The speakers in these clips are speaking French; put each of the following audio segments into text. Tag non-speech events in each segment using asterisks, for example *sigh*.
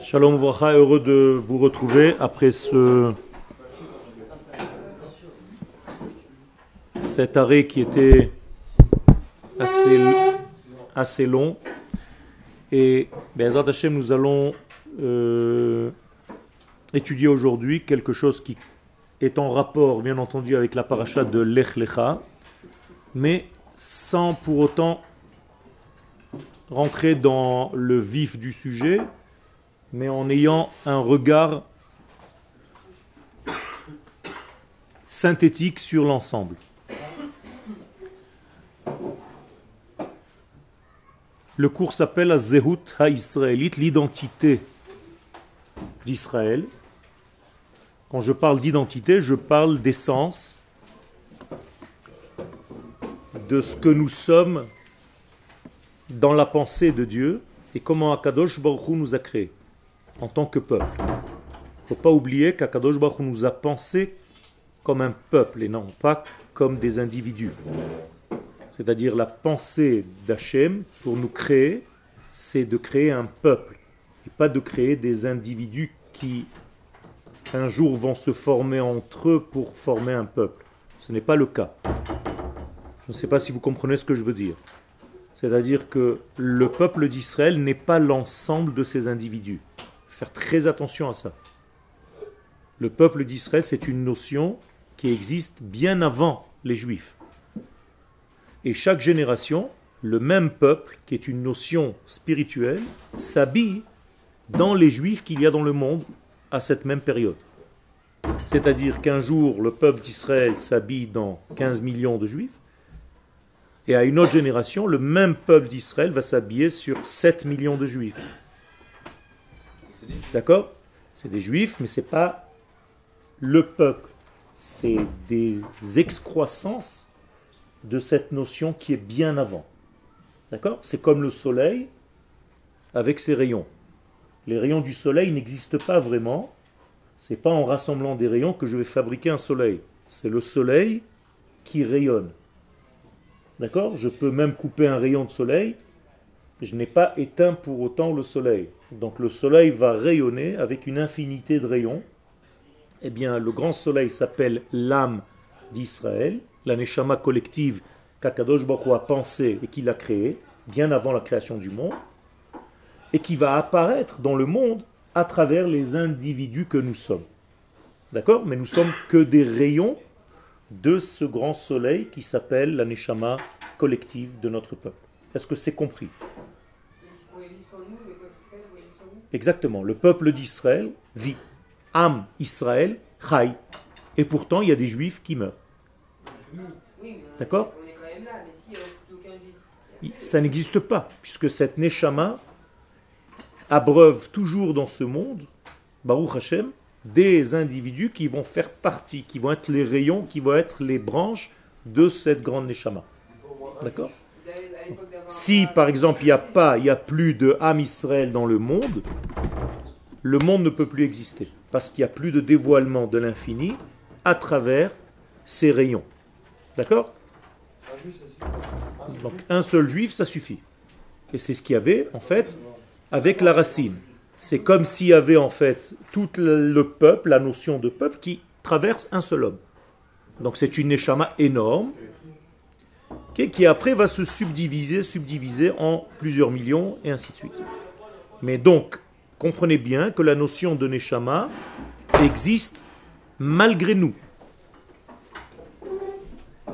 Shalom Vracha, heureux de vous retrouver après ce cet arrêt qui était assez, long. Et Bezat Hashem, nous allons euh, étudier aujourd'hui quelque chose qui est en rapport, bien entendu, avec la paracha de Lech Lecha, mais sans pour autant rentrer dans le vif du sujet, mais en ayant un regard synthétique sur l'ensemble. Le cours s'appelle la Zehut ha-israélite, l'identité d'Israël. Quand je parle d'identité, je parle d'essence, de ce que nous sommes dans la pensée de Dieu et comment Akadosh Baruch nous a créés en tant que peuple. Il ne faut pas oublier qu'Akadosh Baruch nous a pensé comme un peuple et non pas comme des individus. C'est-à-dire la pensée d'Hachem pour nous créer, c'est de créer un peuple et pas de créer des individus qui un jour vont se former entre eux pour former un peuple. Ce n'est pas le cas. Je ne sais pas si vous comprenez ce que je veux dire. C'est-à-dire que le peuple d'Israël n'est pas l'ensemble de ces individus. Faire très attention à ça. Le peuple d'Israël, c'est une notion qui existe bien avant les Juifs. Et chaque génération, le même peuple, qui est une notion spirituelle, s'habille dans les Juifs qu'il y a dans le monde à cette même période. C'est-à-dire qu'un jour, le peuple d'Israël s'habille dans 15 millions de Juifs, et à une autre génération, le même peuple d'Israël va s'habiller sur 7 millions de juifs. D'accord C'est des juifs, mais ce n'est pas le peuple. C'est des excroissances de cette notion qui est bien avant. D'accord C'est comme le soleil avec ses rayons. Les rayons du soleil n'existent pas vraiment. C'est pas en rassemblant des rayons que je vais fabriquer un soleil. C'est le soleil qui rayonne. D'accord Je peux même couper un rayon de soleil. Je n'ai pas éteint pour autant le soleil. Donc le soleil va rayonner avec une infinité de rayons. Eh bien, le grand soleil s'appelle l'âme d'Israël, la neshama collective qu'Akadosh Baruch a pensé et qu'il a créée, bien avant la création du monde, et qui va apparaître dans le monde à travers les individus que nous sommes. D'accord? Mais nous sommes que des rayons de ce grand soleil qui s'appelle la Neshama collective de notre peuple. Est-ce que c'est compris? Exactement. Le peuple d'Israël vit. Am Israël, Chai. Et pourtant, il y a des juifs qui meurent. D'accord Ça n'existe pas, puisque cette Neshama abreuve toujours dans ce monde, Baruch Hashem, des individus qui vont faire partie, qui vont être les rayons, qui vont être les branches de cette grande Neshama. D'accord Si par exemple il n'y a pas, il a plus de âme Israël dans le monde, le monde ne peut plus exister. Parce qu'il n'y a plus de dévoilement de l'infini à travers ces rayons. D'accord? Donc un seul juif, ça suffit. Et c'est ce qu'il y avait en fait avec la racine. C'est comme s'il y avait en fait tout le peuple, la notion de peuple, qui traverse un seul homme. Donc c'est une échama énorme qui après va se subdiviser, subdiviser en plusieurs millions et ainsi de suite. Mais donc, comprenez bien que la notion de Neshama existe malgré nous.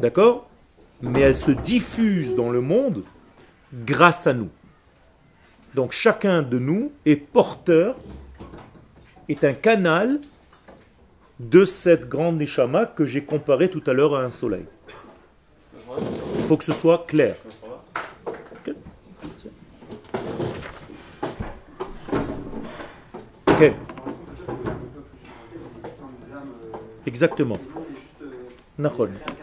D'accord? Mais elle se diffuse dans le monde grâce à nous. Donc chacun de nous est porteur, est un canal de cette grande neshama que j'ai comparé tout à l'heure à un soleil. Faut que ce soit clair. Ok. Exactement.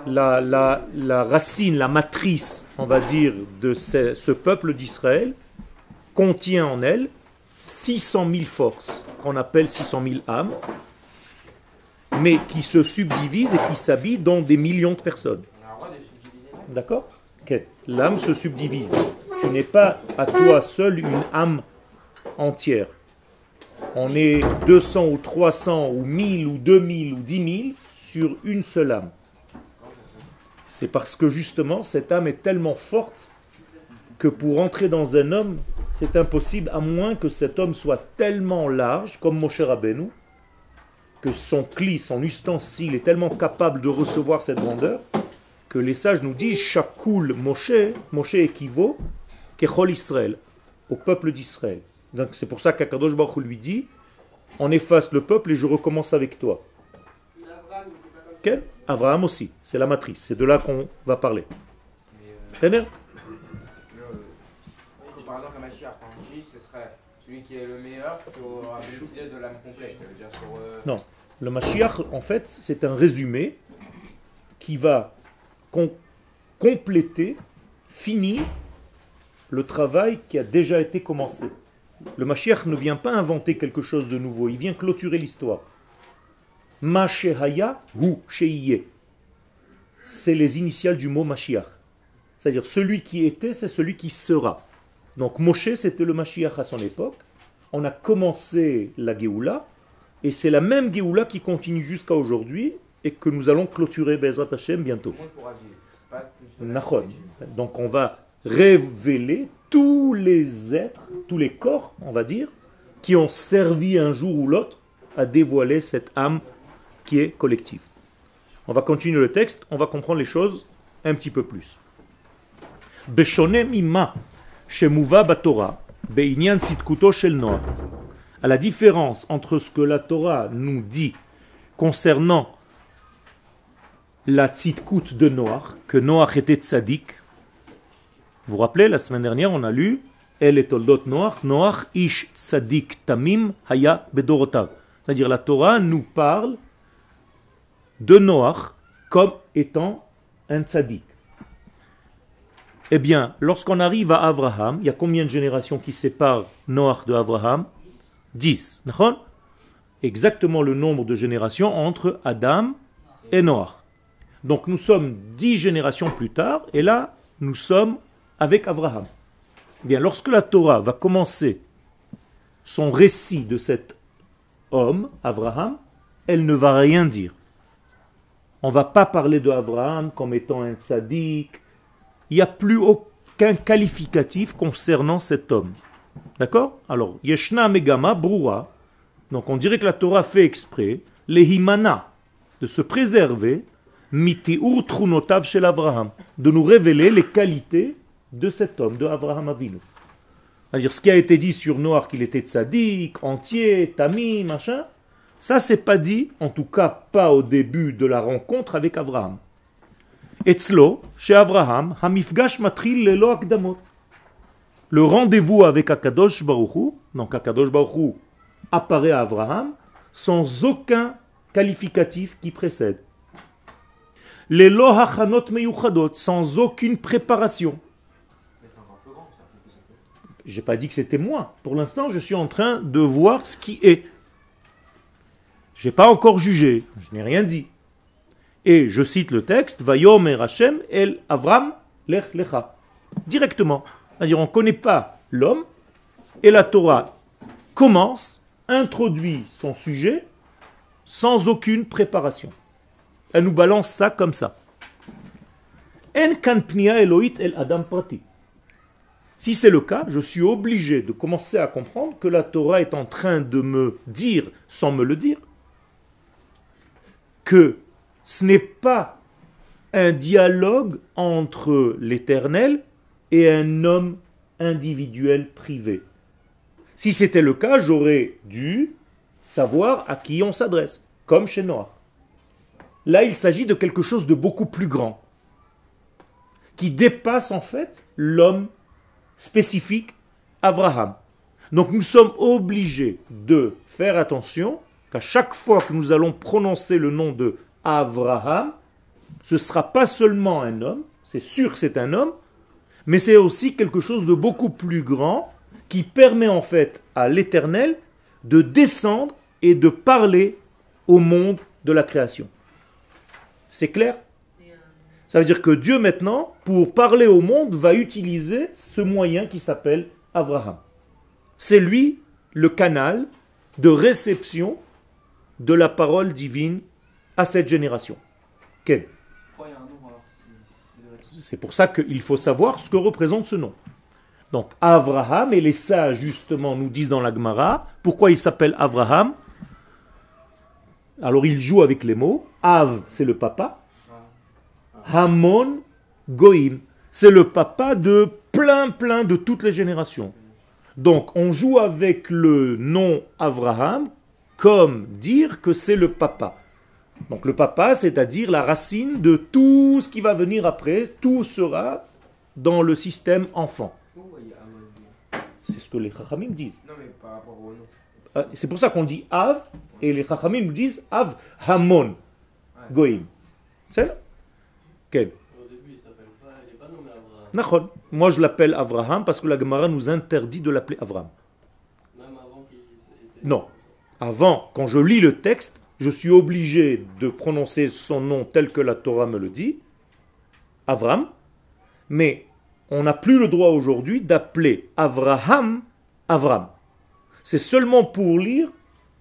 La, la, la, racine, la matrice, on va dire, de ce, ce peuple d'Israël, contient en elle 600 000 forces, qu'on appelle 600 000 âmes, mais qui se subdivisent et qui s'habillent dans des millions de personnes. D'accord L'âme se subdivise. Tu n'es pas à toi seul une âme entière. on est 200 ou 300 ou 1000 ou 2000 ou 10 000 sur une seule âme. C'est parce que justement cette âme est tellement forte que pour entrer dans un homme, c'est impossible à moins que cet homme soit tellement large comme Moshe Rabbeinu, que son cli, son ustensile est tellement capable de recevoir cette grandeur, que les sages nous disent Shakul Moshe, Moshe équivaut Kechol Israël, au peuple d'Israël. Donc c'est pour ça qu'Akadosh Baruch lui dit On efface le peuple et je recommence avec toi. Quel Abraham aussi, c'est la matrice, c'est de là qu'on va parler. Mais, le, par exemple, un Mashiach, quand on dit, ce serait celui qui est le meilleur qui aura bénéficié de l'âme complète. Ça veut dire sur, euh, Non, le Mashiach, en fait, c'est un résumé qui va compléter, finir le travail qui a déjà été commencé. Le Mashiach ne vient pas inventer quelque chose de nouveau, il vient clôturer l'histoire. Ma shehaya hu sheiye. C'est les initiales du mot Mashiach. C'est-à-dire celui qui était, c'est celui qui sera. Donc Moshe, c'était le Mashiach à son époque. On a commencé la Géoula, et c'est la même Géoula qui continue jusqu'à aujourd'hui, et que nous allons clôturer Bezrat Hashem bientôt. Donc on va révéler tous les êtres, tous les corps, on va dire, qui ont servi un jour ou l'autre à dévoiler cette âme qui est collective. On va continuer le texte, on va comprendre les choses un petit peu plus. À la différence entre ce que la Torah nous dit concernant la tzidkut de Noach, que Noach était tzaddik. Vous vous rappelez, la semaine dernière, on a lu El et Toldot Noach, Noach ish tzaddik tamim haya bedorotav. C'est-à-dire la Torah nous parle de Noach comme étant un tzaddik. Eh bien, lorsqu'on arrive à Abraham, il y a combien de générations qui séparent Noach de Abraham 10. d'accord? Exactement le nombre de générations entre Adam et Noach. Donc nous sommes dix générations plus tard, et là, nous sommes avec Abraham. Eh Bien, lorsque la Torah va commencer son récit de cet homme, Abraham, elle ne va rien dire. On ne va pas parler de Abraham comme étant un tzaddik. Il n'y a plus aucun qualificatif concernant cet homme. D'accord? Alors, Yeshna Megama Broura. Donc on dirait que la Torah fait exprès, Lehimana, de se préserver De nous révéler les qualités de cet homme, de Abraham Avinu. C'est-à-dire ce qui a été dit sur Noir qu'il était tzaddik, entier, tami, machin, ça c'est pas dit, en tout cas pas au début de la rencontre avec Abraham. Etzlo, chez Abraham, Hamifgash Matril Lelo Akdamot. Le rendez-vous avec Akadosh Baruchu, donc Akadosh Baruchu apparaît à Abraham sans aucun qualificatif qui précède. Les lohachanot meyuchadot, sans aucune préparation. J'ai pas dit que c'était moi. Pour l'instant, je suis en train de voir ce qui est. J'ai pas encore jugé, je n'ai rien dit. Et je cite le texte, Vayomer Hashem el Avram lech lecha. Directement. C'est-à-dire, on ne connaît pas l'homme, et la Torah commence, introduit son sujet, sans aucune préparation. Elle nous balance ça comme ça. Si c'est le cas, je suis obligé de commencer à comprendre que la Torah est en train de me dire, sans me le dire, que ce n'est pas un dialogue entre l'Éternel et un homme individuel privé. Si c'était le cas, j'aurais dû savoir à qui on s'adresse, comme chez Noah. Là, il s'agit de quelque chose de beaucoup plus grand, qui dépasse en fait l'homme spécifique, Abraham. Donc nous sommes obligés de faire attention qu'à chaque fois que nous allons prononcer le nom de Abraham, ce ne sera pas seulement un homme, c'est sûr que c'est un homme, mais c'est aussi quelque chose de beaucoup plus grand qui permet en fait à l'Éternel de descendre et de parler au monde de la création. C'est clair? Ça veut dire que Dieu maintenant, pour parler au monde, va utiliser ce moyen qui s'appelle Abraham. C'est lui le canal de réception de la parole divine à cette génération. Quel C'est pour ça qu'il faut savoir ce que représente ce nom. Donc Abraham, et les sages justement nous disent dans la Gemara, pourquoi il s'appelle Abraham? Alors il joue avec les mots. Av, c'est le papa. Hamon, Goïm, c'est le papa de plein plein de toutes les générations. Donc on joue avec le nom Abraham comme dire que c'est le papa. Donc le papa, c'est-à-dire la racine de tout ce qui va venir après, tout sera dans le système enfant. C'est ce que les Chachamim disent. Euh, C'est pour ça qu'on dit Av, et les Chachamim disent Av Hamon, Nommé Abraham. Nachon. Moi je l'appelle Avraham parce que la Gemara nous interdit de l'appeler était. Non. Avant, quand je lis le texte, je suis obligé de prononcer son nom tel que la Torah me le dit, Avram, mais on n'a plus le droit aujourd'hui d'appeler Avraham Avram. C'est seulement pour lire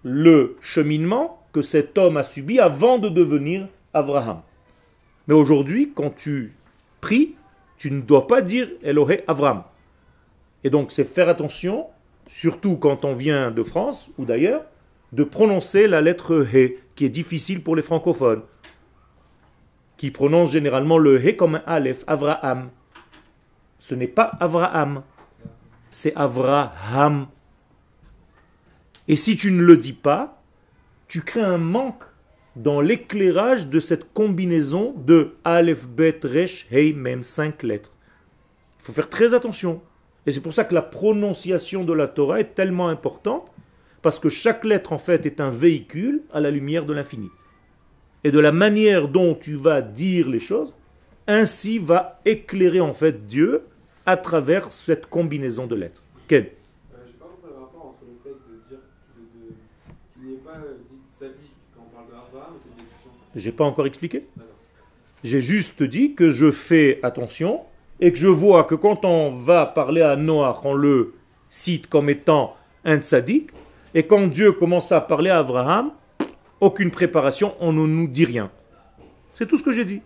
le cheminement que cet homme a subi avant de devenir Avraham. Mais aujourd'hui, quand tu pries, tu ne dois pas dire Elohé Avram. Et donc c'est faire attention, surtout quand on vient de France ou d'ailleurs, de prononcer la lettre He, qui est difficile pour les francophones, qui prononcent généralement le He comme un Aleph, Avraham. Ce n'est pas Avraham, c'est Avraham. Et si tu ne le dis pas, tu crées un manque dans l'éclairage de cette combinaison de Aleph, Bet, Resh, Hey, même cinq lettres. Il faut faire très attention. Et c'est pour ça que la prononciation de la Torah est tellement importante, parce que chaque lettre en fait est un véhicule à la lumière de l'infini. Et de la manière dont tu vas dire les choses, ainsi va éclairer en fait Dieu à travers cette combinaison de lettres. Ken Euh, J'ai pas compris le rapport entre le fait de dire de, de, qu'il n'est pas euh, dit sadique quand on parle d'Abraham et cette discussion. J'ai pas encore expliqué. J'ai juste dit que je fais attention et que je vois que quand on va parler à Noah, on le cite comme étant un tzaddik, et quand Dieu commence à parler à Abraham, aucune préparation, on ne nous dit rien. C'est tout ce que j'ai dit.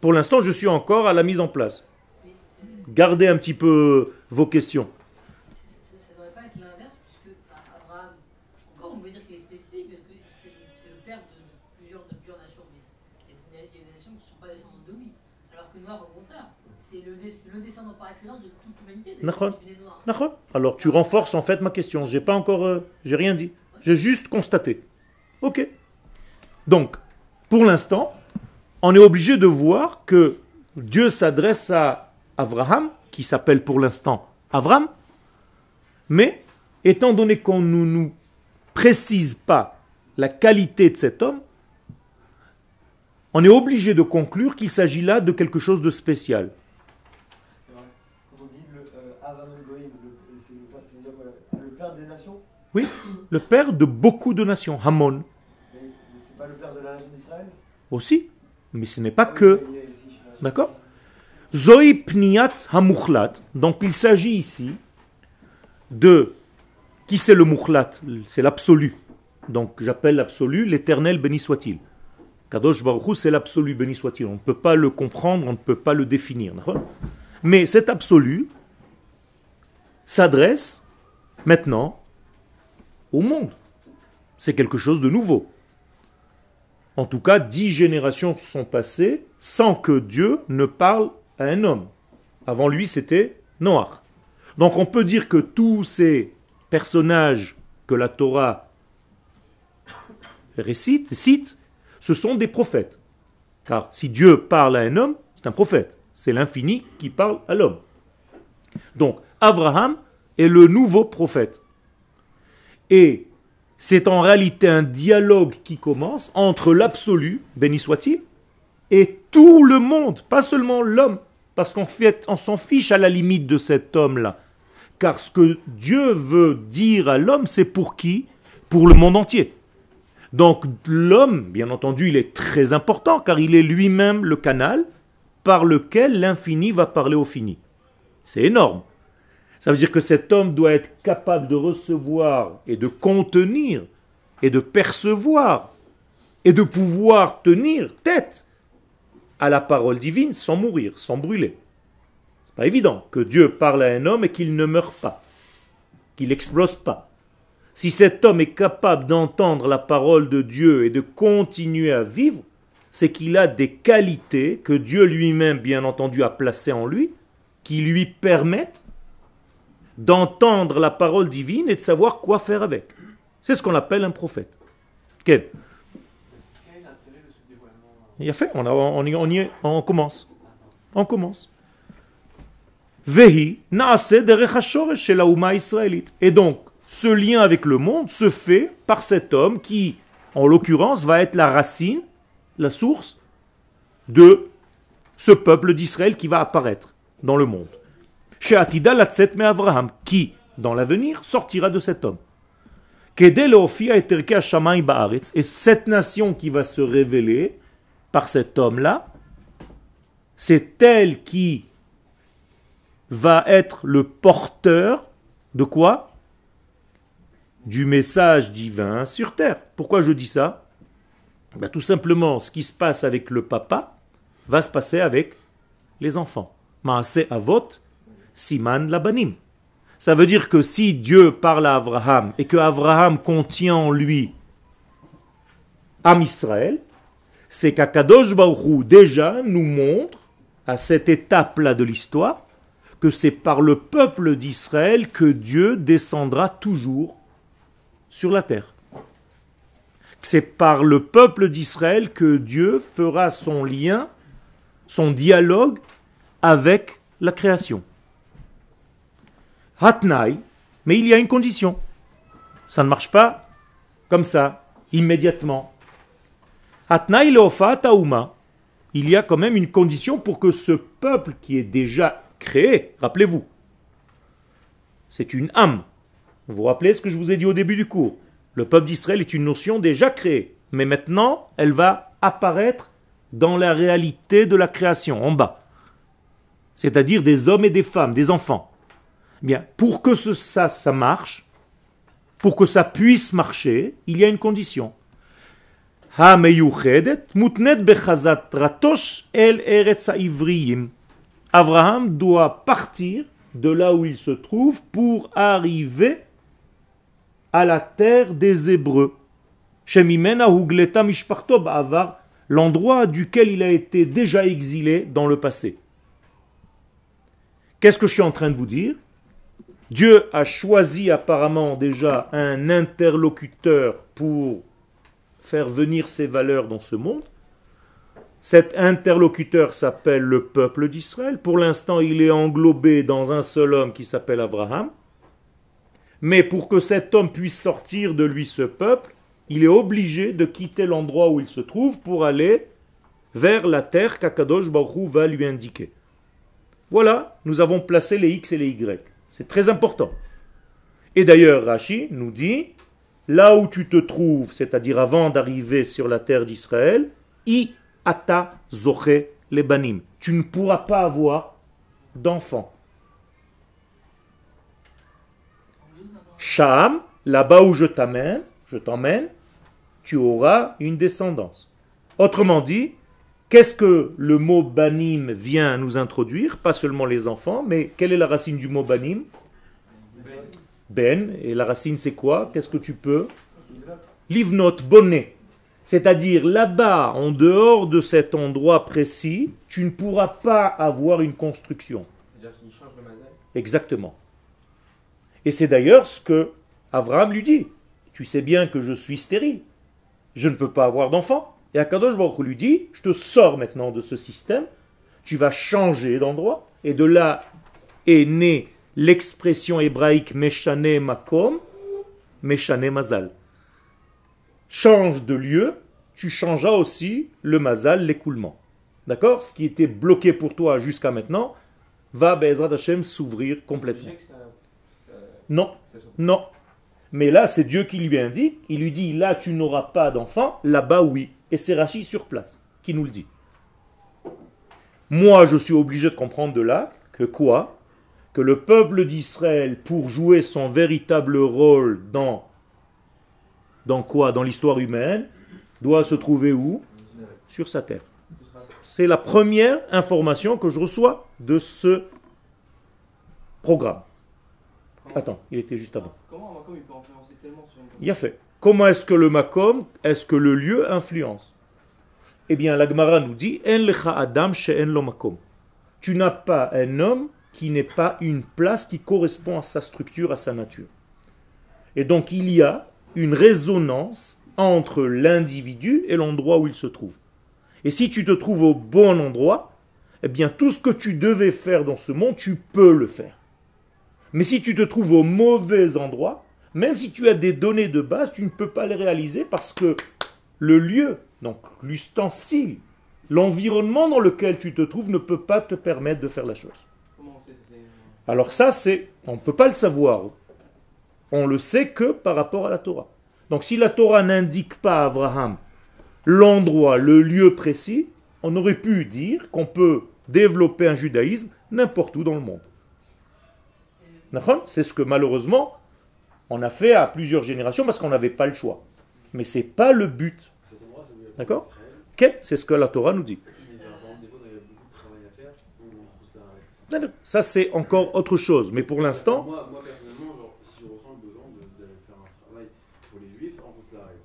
Pour l'instant, je suis encore à la mise en place. Gardez un petit peu vos questions. De toute l'humanité, Alors tu renforces en fait ma question. J'ai pas encore, euh, j'ai rien dit. J'ai juste constaté. Ok. Donc, pour l'instant, on est obligé de voir que Dieu s'adresse à Abraham, qui s'appelle pour l'instant Avram, mais étant donné qu'on ne nous précise pas la qualité de cet homme, on est obligé de conclure qu'il s'agit là de quelque chose de spécial. Quand on dit le euh, Avamon Goïm, le- c'est le, ça veut dire quoi, là le père des nations Le père de beaucoup de nations, Hamon Mais c'est pas le père de la nation d'Israël? Aussi, mais ce n'est pas Ah oui, que. D'accord Zoï pniat hamuchlat. Donc il s'agit ici de. Qui c'est le muchlat C'est l'absolu. Donc j'appelle l'absolu l'éternel béni soit-il. Kadosh Baruch c'est l'absolu béni soit-il. On ne peut pas le comprendre, on ne peut pas le définir. Mais cet absolu s'adresse maintenant au monde. C'est quelque chose de nouveau. En tout cas, dix générations sont passées sans que Dieu ne parle à un homme. Avant lui, c'était Noach. Donc on peut dire que tous ces personnages que la Torah récite, cite, ce sont des prophètes. Car si Dieu parle à un homme, c'est un prophète. C'est l'infini qui parle à l'homme. Donc, Abraham est le nouveau prophète. Et c'est en réalité un dialogue qui commence entre l'absolu, béni soit-il, et tout le monde, pas seulement l'homme, parce qu'en fait, on s'en fiche à la limite de cet homme-là. Car ce que Dieu veut dire à l'homme, c'est pour qui? Pour le monde entier. Donc l'homme, bien entendu, il est très important, car il est lui-même le canal par lequel l'infini va parler au fini. C'est énorme. Ça veut dire que cet homme doit être capable de recevoir et de contenir et de percevoir et de pouvoir tenir tête à la parole divine sans mourir, sans brûler. C'est pas évident que Dieu parle à un homme et qu'il ne meure pas, qu'il n'explose pas. Si cet homme est capable d'entendre la parole de Dieu et de continuer à vivre, c'est qu'il a des qualités que Dieu lui-même, bien entendu, a placées en lui, qui lui permettent d'entendre la parole divine et de savoir quoi faire avec. C'est ce qu'on appelle un prophète. Quel? Il a fait, on, on, y- on on commence. On commence. Vehi shel haouma israélite. Et donc, ce lien avec le monde se fait par cet homme qui, en l'occurrence, va être la racine, la source de ce peuple d'Israël qui va apparaître dans le monde. Chez Atida Latset me Avraham, qui, dans l'avenir, sortira de cet homme. Et cette nation qui va se révéler par cet homme-là, c'est elle qui va être le porteur de quoi? Du message divin sur terre. Pourquoi je dis ça? Ben, Tout simplement, ce qui se passe avec le papa va se passer avec les enfants. Maase avot, siman labanim. Ça veut dire que si Dieu parle à Abraham et que Abraham contient en lui Am Israël, c'est qu'Akadosh Baruch Hu déjà nous montre à cette étape-là de l'histoire que c'est par le peuple d'Israël que Dieu descendra toujours sur la terre. C'est par le peuple d'Israël que Dieu fera son lien, son dialogue avec la création. Hatnaï, mais il y a une condition. Ça ne marche pas comme ça, immédiatement. Hatnaï leofa taouma. Il y a quand même une condition pour que ce peuple qui est déjà créé, rappelez-vous, c'est une âme. Vous vous rappelez ce que je vous ai dit au début du cours Le peuple d'Israël est une notion déjà créée, mais maintenant elle va apparaître dans la réalité de la création, en bas. C'est-à-dire des hommes et des femmes, des enfants. Bien, pour que ça, ça marche, pour que ça puisse marcher, il y a une condition. Abraham doit partir de là où il se trouve pour arriver à la terre des Hébreux. l'endroit duquel il a été déjà exilé dans le passé. Qu'est-ce que je suis en train de vous dire? Dieu a choisi apparemment déjà un interlocuteur pour faire venir ses valeurs dans ce monde. Cet interlocuteur s'appelle le peuple d'Israël. Pour l'instant, il est englobé dans un seul homme qui s'appelle Abraham. Mais pour que cet homme puisse sortir de lui ce peuple, il est obligé de quitter l'endroit où il se trouve pour aller vers la terre qu'Akadosh Baruch va lui indiquer. Voilà, nous avons placé les X et les Y. C'est très important. Et d'ailleurs, Rashi nous dit, là où tu te trouves, c'est-à-dire avant d'arriver sur la terre d'Israël, i ata zoche les banim. Tu ne pourras pas avoir d'enfants. Sham, là-bas où je t'amène, je t'emmène, tu auras une descendance. Autrement dit, qu'est-ce que le mot banim vient nous introduire? Pas seulement les enfants, mais quelle est la racine du mot banim? Ben, et la racine c'est quoi? Qu'est-ce que tu peux? Livnot, bonnet. C'est-à-dire là-bas, en dehors de cet endroit précis, tu ne pourras pas avoir une construction. Exactement. Et c'est d'ailleurs ce que Abraham lui dit. Tu sais bien que je suis stérile. Je ne peux pas avoir d'enfant. Et Akadosh Baruch Hu lui dit, je te sors maintenant de ce système, tu vas changer d'endroit, et de là est née l'expression hébraïque Meshane Makom, Meshane Mazal. Change de lieu, tu changeras aussi le Mazal, l'écoulement. D'accord? Ce qui était bloqué pour toi jusqu'à maintenant va, Bezrat Hashem, s'ouvrir complètement. Non, non. Mais là, c'est Dieu qui lui indique. Il lui dit, là, tu n'auras pas d'enfant. Là-bas, oui. Et c'est Rachid sur place qui nous le dit. Moi, je suis obligé de comprendre de là que quoi? Que le peuple d'Israël, pour jouer son véritable rôle dans, dans quoi? Dans l'histoire humaine, doit se trouver où? Sur sa terre. C'est la première information que je reçois de ce programme. Attends, il était juste avant. Comment il peut influencer tellement sur une Il a fait. Comment est-ce que le makom, est-ce que le lieu influence Eh bien, la Gemara nous dit En lecha adam she'en lo makom. Tu n'as pas un homme qui n'est pas une place qui correspond à sa structure, à sa nature. Et donc, il y a une résonance entre l'individu et l'endroit où il se trouve. Et si tu te trouves au bon endroit, eh bien, tout ce que tu devais faire dans ce monde, tu peux le faire. Mais si tu te trouves au mauvais endroit, même si tu as des données de base, tu ne peux pas les réaliser parce que le lieu, donc l'ustensile, l'environnement dans lequel tu te trouves ne peut pas te permettre de faire la chose. Alors ça, c'est, on ne peut pas le savoir. On le sait que par rapport à la Torah. Donc si la Torah n'indique pas à Abraham l'endroit, le lieu précis, on aurait pu dire qu'on peut développer un judaïsme n'importe où dans le monde. D'accord? C'est ce que malheureusement on a fait à plusieurs générations parce qu'on n'avait pas le choix. Mais c'est pas le but. D'accord. C'est ce que la Torah nous dit. Ça c'est encore autre chose. Mais pour l'instant,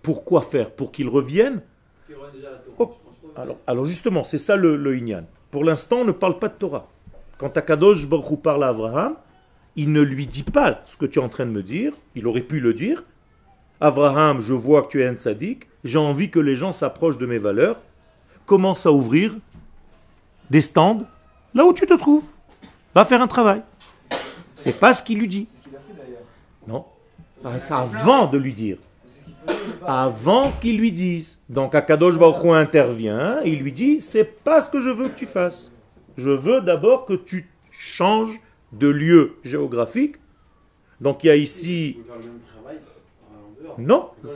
pourquoi faire? Pour qu'ils reviennent? Oh, alors justement, c'est ça le, le Inyan. Pour l'instant, on ne parle pas de Torah. Quand Akadosh Baruch Hu parle à Abraham, il ne lui dit pas ce que tu es en train de me dire. Il aurait pu le dire. Abraham, je vois que tu es un tzaddik. J'ai envie que les gens s'approchent de mes valeurs. Commence à ouvrir des stands là où tu te trouves. Va faire un travail. C'est pas ce qu'il lui dit. Non. Ah, C'est avant de lui dire. Avant qu'il lui dise. Donc Akadosh Baruch Hu intervient, il lui dit, c'est pas ce que je veux que tu fasses. Je veux d'abord que tu changes de lieu géographique. Donc il y a ici... pouvez faire le même travail euh, en dehors. Non, Mais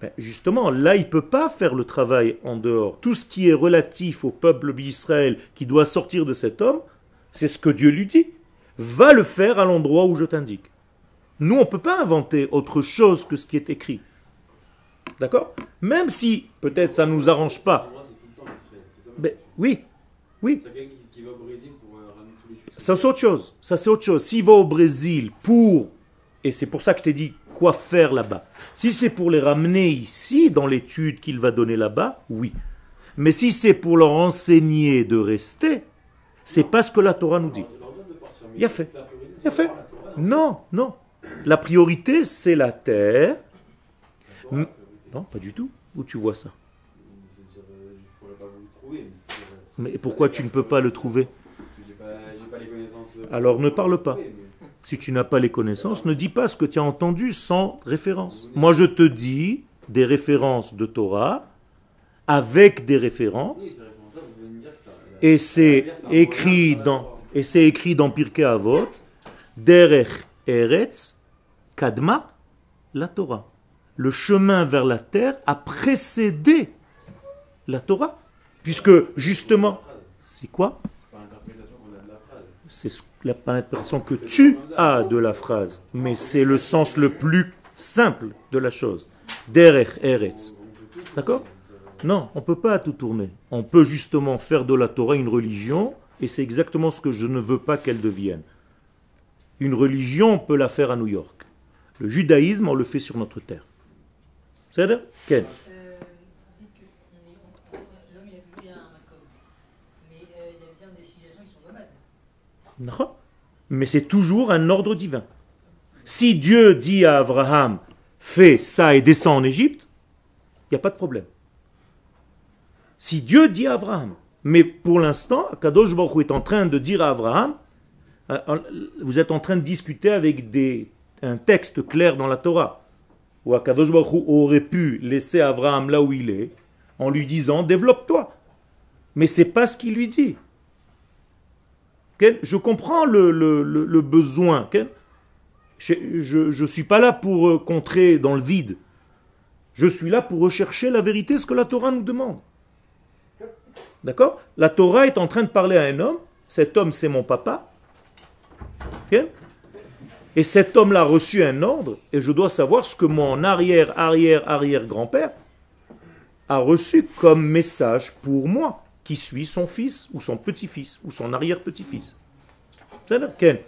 Ben, justement, là, il ne peut pas faire le travail en dehors. Tout ce qui est relatif au peuple d'Israël qui doit sortir de cet homme, c'est ce que Dieu lui dit. Va le faire à l'endroit où je t'indique. Nous, on ne peut pas inventer autre chose que ce qui est écrit. D'accord? Même si, peut-être, ça ne nous arrange pas. Ça? Ben, oui, oui, C'est quelqu'un qui, qui va au Brésil pour euh, ramener tous les juifs. Ça, c'est autre chose. Ça, c'est autre chose. S'il va au Brésil pour, et c'est pour ça que je t'ai dit quoi faire là-bas. Si c'est pour les ramener ici, dans l'étude qu'il va donner là-bas, oui. Mais si c'est pour leur enseigner de rester, c'est pas ce que la Torah nous dit. Il a fait. Il a fait. Non, non. La priorité, c'est la terre. Non, pas du tout. Où tu vois ça? Euh, Mais pourquoi tu ne peux pas le trouver j'ai pas, j'ai pas les connaissances. euh, Alors, ne parle le pas. Si tu n'as pas les connaissances, ne dis pas ce que tu as entendu sans référence. Moi, je te dis des références de Torah avec des références, et c'est écrit dans et c'est écrit dans Pirkei Avot, Derech Eretz Kadma la Torah. Le chemin vers la terre a précédé la Torah, puisque justement, c'est quoi C'est pas l'interprétation qu'on a de la phrase. C'est ce- la interprétation que tu as de la phrase, mais c'est le sens le plus simple de la chose. Derech. D'accord? Non, on ne peut pas tout tourner. On peut justement faire de la Torah une religion, et c'est exactement ce que je ne veux pas qu'elle devienne. Une religion, on peut la faire à New York. Le judaïsme, on le fait sur notre terre. C'est vrai Ken Euh, vous dites que on est- on- on- l'homme il a toujours bien un makom. Mais euh, il y a bien des civilisations qui sont nomades. Non. Mais c'est toujours un ordre divin. Si Dieu dit à Abraham, fais ça et descends en Égypte, il n'y a pas de problème. Si Dieu dit à Abraham, mais pour l'instant, Kadosh Baruch est en train de dire à Abraham, euh, vous êtes en train de discuter avec des, un texte clair dans la Torah, où Kadosh Baruch aurait pu laisser Abraham là où il est, en lui disant, développe-toi. Mais c'est pas ce qu'il lui dit. Je comprends le, besoin. Je ne suis pas là pour euh, contrer dans le vide. Je suis là pour rechercher la vérité, ce que la Torah nous demande. D'accord? La Torah est en train de parler à un homme. cet homme c'est mon papa, et cet homme-là a reçu un ordre, et je dois savoir ce que mon arrière, arrière, arrière grand-père a reçu comme message pour moi, qui suis son fils, ou son petit-fils, ou son arrière-petit-fils. Ken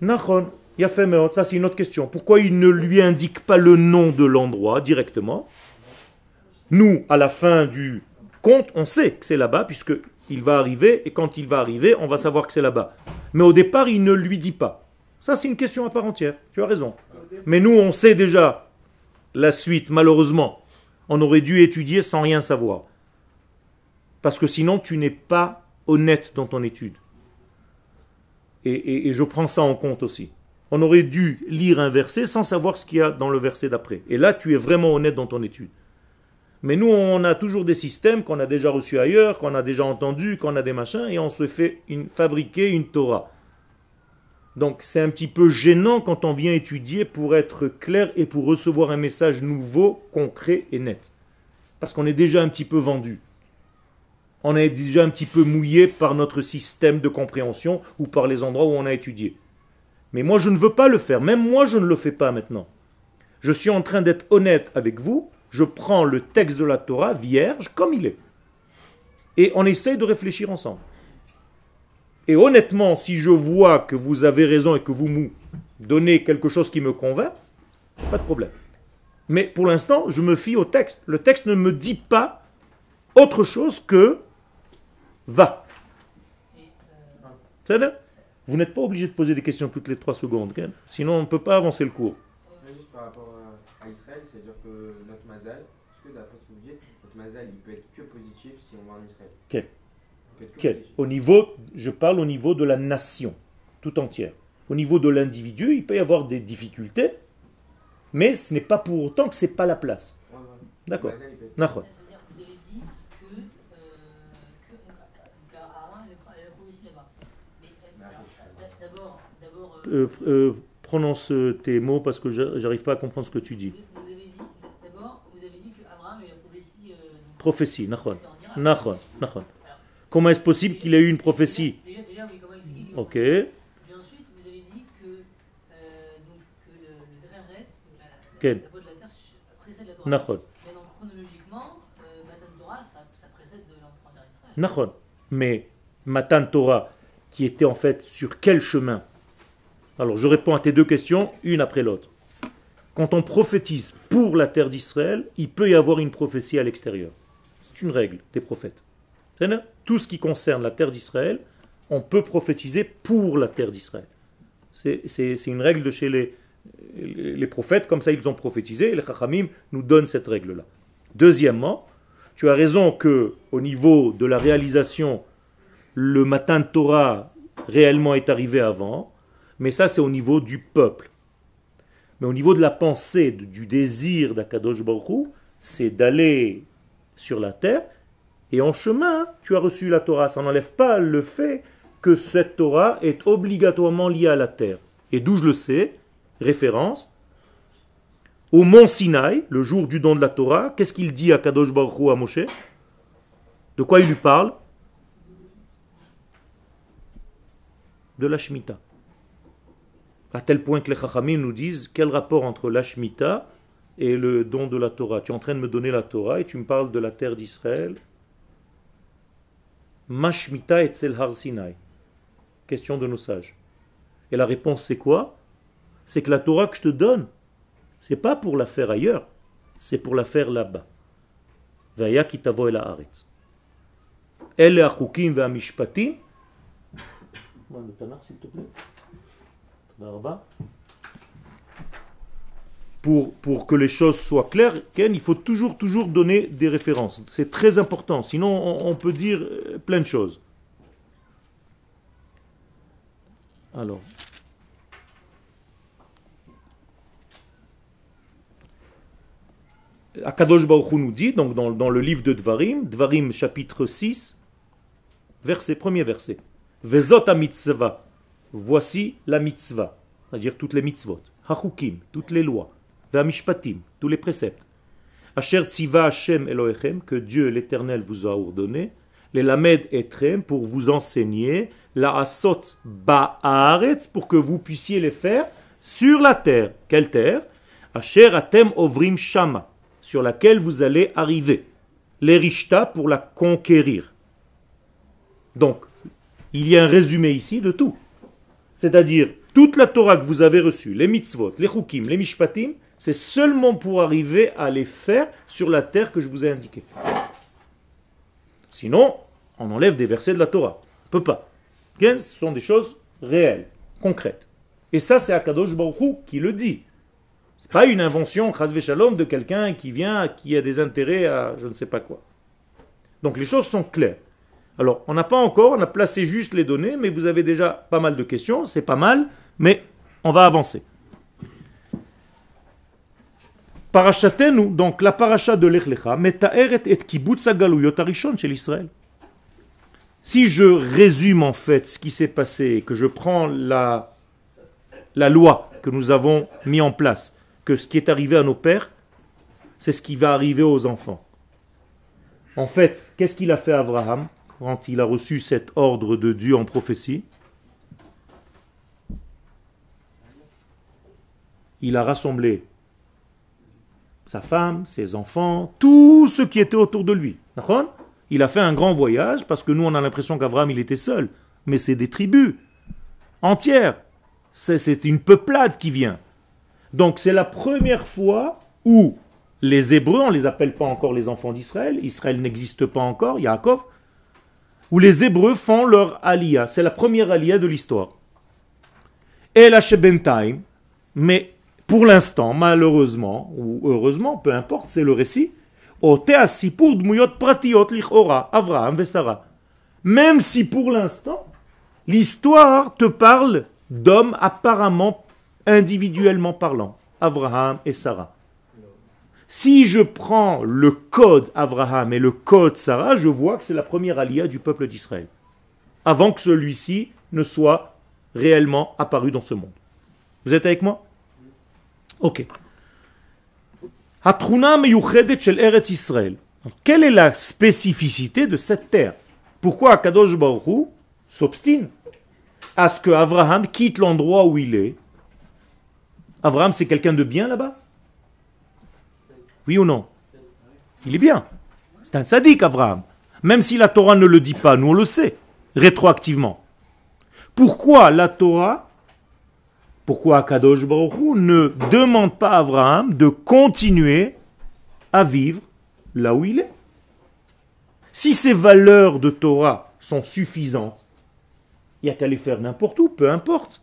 Nachon, Yafé Meot, ça c'est une autre question. Pourquoi il ne lui indique pas le nom de l'endroit directement? Nous, à la fin du conte, on sait que c'est là-bas, puisque il va arriver, et quand il va arriver, on va savoir que c'est là-bas. Mais au départ, il ne lui dit pas. Ça, c'est une question à part entière. Tu as raison. Mais nous, on sait déjà la suite, malheureusement. On aurait dû étudier sans rien savoir. Parce que sinon, tu n'es pas honnête dans ton étude. Et, je prends ça en compte aussi. On aurait dû lire un verset sans savoir ce qu'il y a dans le verset d'après. Et là, tu es vraiment honnête dans ton étude. Mais nous, on a toujours des systèmes qu'on a déjà reçus ailleurs, qu'on a déjà entendus, qu'on a des machins, et on se fait fabriquer une Torah. Donc c'est un petit peu gênant quand on vient étudier pour être clair et pour recevoir un message nouveau, concret et net. Parce qu'on est déjà un petit peu vendu. On est déjà un petit peu mouillé par notre système de compréhension ou par les endroits où on a étudié. Mais moi, je ne veux pas le faire. Même moi, je ne le fais pas maintenant. Je suis en train d'être honnête avec vous. Je prends le texte de la Torah vierge comme il est. Et on essaye de réfléchir ensemble. Et honnêtement, si je vois que vous avez raison et que vous me donnez quelque chose qui me convainc, pas de problème. Mais pour l'instant, je me fie au texte. Le texte ne me dit pas autre chose que va. C'est-à-dire, Vous n'êtes pas obligé de poser des questions toutes les trois secondes. ok Sinon, on ne peut pas avancer le cours. Juste par rapport à- Israël, c'est-à-dire que notre mazal, est-ce que d'après ce que vous dites, notre mazal, il peut être que positif si on va en Israël Quel Il peut être que Ok. positif. Au niveau, je parle au niveau de la nation, tout entière. Au niveau de l'individu, il peut y avoir des difficultés, mais ce n'est pas pour autant que c'est pas la place. Ouais, ouais. D'accord. Euh, Euh, prononce tes mots parce que j'a- j'arrive pas à comprendre ce que tu dis. vous avez dit, d'abord, vous avez dit qu'Abraham il a prophétie. euh, Prophétie, nachon. Nachon, nachon. Comment est-ce possible qu'il ait eu une prophétie Déjà, déjà, oui, comment a Ok. Puis ensuite, vous avez dit que, euh, donc, que le, le Dreretz, la, la, la voie de la terre, précède la Torah. Nachon. Mais donc, chronologiquement, euh, Matan Torah, ça, ça précède de l'entrée en terre d'Israël. Nachon. Mais Matan Torah, qui était en fait sur quel chemin? Alors je réponds à tes deux questions, une après l'autre. Quand on prophétise pour la terre d'Israël, il peut y avoir une prophétie à l'extérieur. C'est une règle des prophètes. Tout ce qui concerne la terre d'Israël, on peut prophétiser pour la terre d'Israël. C'est une règle de chez les prophètes, comme ça ils ont prophétisé, et les Chachamim nous donnent cette règle-là. Deuxièmement, tu as raison que au niveau de la réalisation, le matin de Torah réellement est arrivé avant, mais ça c'est au niveau du peuple. Mais au niveau de la pensée, du désir d'Akadosh Baruch c'est d'aller sur la terre et en chemin, tu as reçu la Torah. Ça n'enlève pas le fait que cette Torah est obligatoirement liée à la terre. Et d'où je le sais, référence, au mont Sinaï, le jour du don de la Torah, qu'est-ce qu'il dit à Kadosh Baruch à Moshe? De quoi il lui parle? De la Shemitah. À tel point que les Chachamim nous disent quel rapport entre la Shemitah et le don de la Torah? Tu es en train de me donner la Torah et tu me parles de la terre d'Israël. Ma Shemitah et Har Sinai. Question de nos sages. Et la réponse c'est quoi? C'est que la Torah que je te donne, c'est pas pour la faire ailleurs, c'est pour la faire là-bas. Vaya el haaretz. El *coughs* s'il. Pour, pour que les choses soient claires, Ken, il faut toujours, toujours donner des références. C'est très important, sinon on, peut dire euh, plein de choses. Alors. Akadosh Baruch Hu nous dit, donc dans, dans le livre de Dvarim, Dvarim chapitre 6, verset, premier verset. Vezot Voici la mitzvah, c'est-à-dire toutes les mitzvot. Hachukim, toutes les lois. Ve'amishpatim, tous les préceptes. Asher tziva Hashem Elohechem, que Dieu l'Éternel vous a ordonné. les lamed etrem pour vous enseigner, la asot ba'aretz pour que vous puissiez les faire sur la terre. Quelle terre? Asher atem ovrim shama, sur laquelle vous allez arriver. Les rishta pour la conquérir. Donc, il y a un résumé ici de tout. C'est-à-dire, toute la Torah que vous avez reçue, les mitzvot, les chukim, les mishpatim, c'est seulement pour arriver à les faire sur la terre que je vous ai indiquée. Sinon, on enlève des versets de la Torah. On ne peut pas. Ce sont des choses réelles, concrètes. Et ça, c'est Akadosh Baruch qui le dit. C'est pas une invention, shalom, de quelqu'un qui vient, qui a des intérêts à je ne sais pas quoi. Donc les choses sont claires. Alors, on n'a pas encore, on a placé juste les données, mais vous avez déjà pas mal de questions, c'est pas mal, mais on va avancer. Parachatenu, donc la paracha de Lech Lecha, metaeret et chez l'Israël. Si je résume en fait ce qui s'est passé, que je prends la, la loi que nous avons mis en place, que ce qui est arrivé à nos pères, c'est ce qui va arriver aux enfants. En fait, qu'est-ce qu'il a fait Abraham? Quand il a reçu cet ordre de Dieu en prophétie Il a rassemblé sa femme, ses enfants, tout ce qui était autour de lui. Il a fait un grand voyage parce que nous on a l'impression qu'Abraham il était seul, mais c'est des tribus entières. C'est une peuplade qui vient. Donc c'est la première fois où les Hébreux, on ne les appelle pas encore les enfants d'Israël, Israël n'existe pas encore, Yaakov, où les Hébreux font leur aliyah. C'est la première aliyah de l'histoire. Et la Shebentaim, mais pour l'instant, malheureusement, ou heureusement, peu importe, c'est le récit, Avraham. Même si pour l'instant, l'histoire te parle d'hommes apparemment individuellement parlant, Abraham et Sarah. Si je prends le code Abraham et le code Sarah, je vois que c'est la première alia du peuple d'Israël, avant que celui-ci ne soit réellement apparu dans ce monde. Vous êtes avec moi? Ok. Quelle est la spécificité de cette terre? Pourquoi Akadosh Baruch s'obstine à ce que Abraham quitte l'endroit où il est? Abraham, c'est quelqu'un de bien là-bas? Oui ou non? Il est bien. C'est un sadique, Abraham. Même si la Torah ne le dit pas, nous on le sait, rétroactivement. Pourquoi la Torah, pourquoi Akadosh Baruch Hu ne demande pas à Abraham de continuer à vivre là où il est? Si ces valeurs de Torah sont suffisantes, il n'y a qu'à les faire n'importe où, peu importe.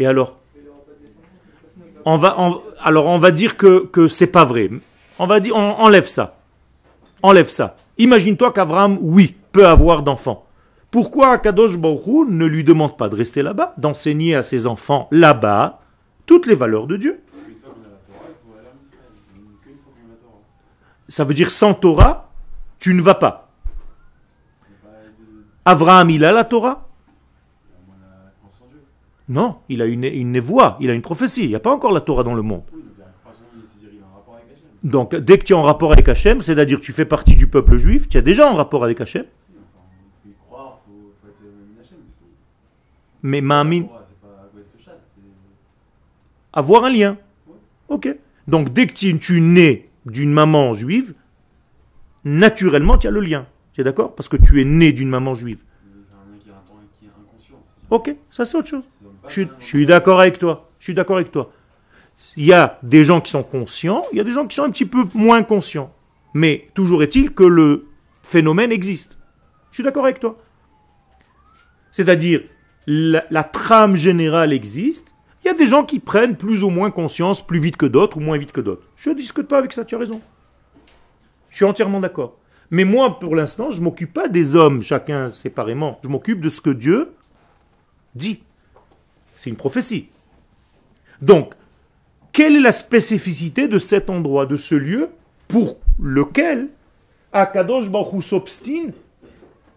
Et alors? On va, alors on va dire que, que c'est pas vrai. On va dire, on enlève ça. Enlève ça. Imagine-toi qu'Abraham, oui, peut avoir d'enfants. Pourquoi Akadosh Baruch ne lui demande pas de rester là-bas, d'enseigner à ses enfants là-bas toutes les valeurs de Dieu? Ça veut dire sans Torah, tu ne vas pas. Abraham, il a la Torah Au moins la croissance en Dieu. Non, il a une, une névoie, il a une prophétie. Il n'y a pas encore la Torah dans le monde. Donc dès que tu es en rapport avec Hachem, c'est-à-dire tu fais partie du peuple juif, tu es déjà en rapport avec Hachem, mais c'est- avoir un lien. Ok. Donc, dès que tu, tu nais d'une maman juive, naturellement, tu as le lien. Tu es d'accord? Parce que tu es né d'une maman juive. Ok, ça c'est autre chose. Je suis d'accord avec toi. Je suis d'accord avec toi. Il y a des gens qui sont conscients, il y a des gens qui sont un petit peu moins conscients. Mais toujours est-il que le phénomène existe. Je suis d'accord avec toi. C'est-à-dire, la, la trame générale existe. Il y a des gens qui prennent plus ou moins conscience plus vite que d'autres ou moins vite que d'autres. Je ne discute pas avec ça, tu as raison. Je suis entièrement d'accord. Mais moi, pour l'instant, je ne m'occupe pas des hommes, chacun séparément. Je m'occupe de ce que Dieu dit. C'est une prophétie. Donc, quelle est la spécificité de cet endroit, de ce lieu, pour lequel Akadosh Baruch s'obstine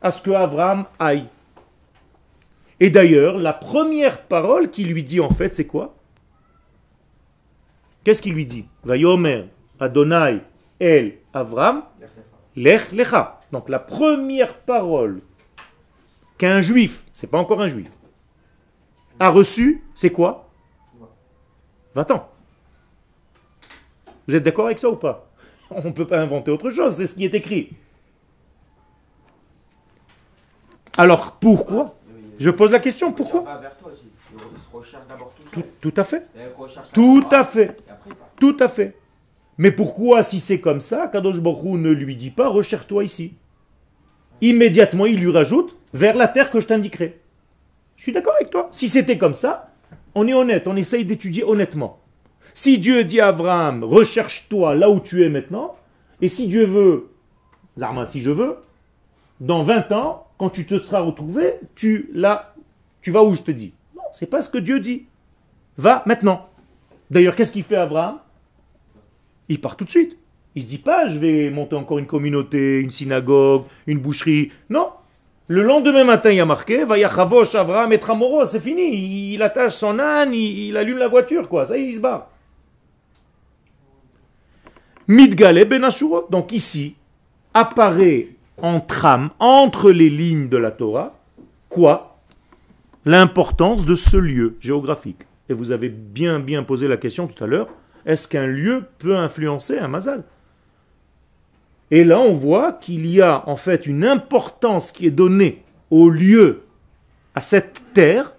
à ce que Abraham aille? Et d'ailleurs, la première parole qu'il lui dit en fait, c'est quoi? Qu'est-ce qu'il lui dit? Vayomer Adonai El Avram Lech Lecha. Donc la première parole qu'un juif, c'est pas encore un juif, a reçue, c'est quoi? Va-t'en. Vous êtes d'accord avec ça ou pas? *laughs* On ne peut pas inventer autre chose, c'est ce qui est écrit. Alors pourquoi? Je pose la question, pourquoi? Tout à fait. Tout à fait. Tout à fait. Mais pourquoi, si c'est comme ça, Kadosh Baruch ne lui dit pas recherche-toi ici? Immédiatement, il lui rajoute vers la terre que je t'indiquerai. Je suis d'accord avec toi. Si c'était comme ça, on est honnête, on essaye d'étudier honnêtement. Si Dieu dit à Abraham recherche-toi là où tu es maintenant, et si Dieu veut, Zarma, si je veux, dans 20 ans, quand tu te seras retrouvé, tu, là, tu vas où je te dis? Non, c'est pas ce que Dieu dit. Va maintenant. D'ailleurs, qu'est-ce qu'il fait Abraham? Il part tout de suite. Il se dit pas, je vais monter encore une communauté, une synagogue, une boucherie. Non. Le lendemain matin, il y a marqué, Vayachavosh Avraham et Tramoro, c'est fini. Il, attache son âne, il, allume la voiture, quoi. Ça y est, il se barre. Midgale ben. Donc ici, apparaît en trame, entre les lignes de la Torah, quoi? L'importance de ce lieu géographique. Et vous avez bien bien posé la question tout à l'heure, est-ce qu'un lieu peut influencer un mazal? Et là, on voit qu'il y a en fait une importance qui est donnée au lieu, à cette terre,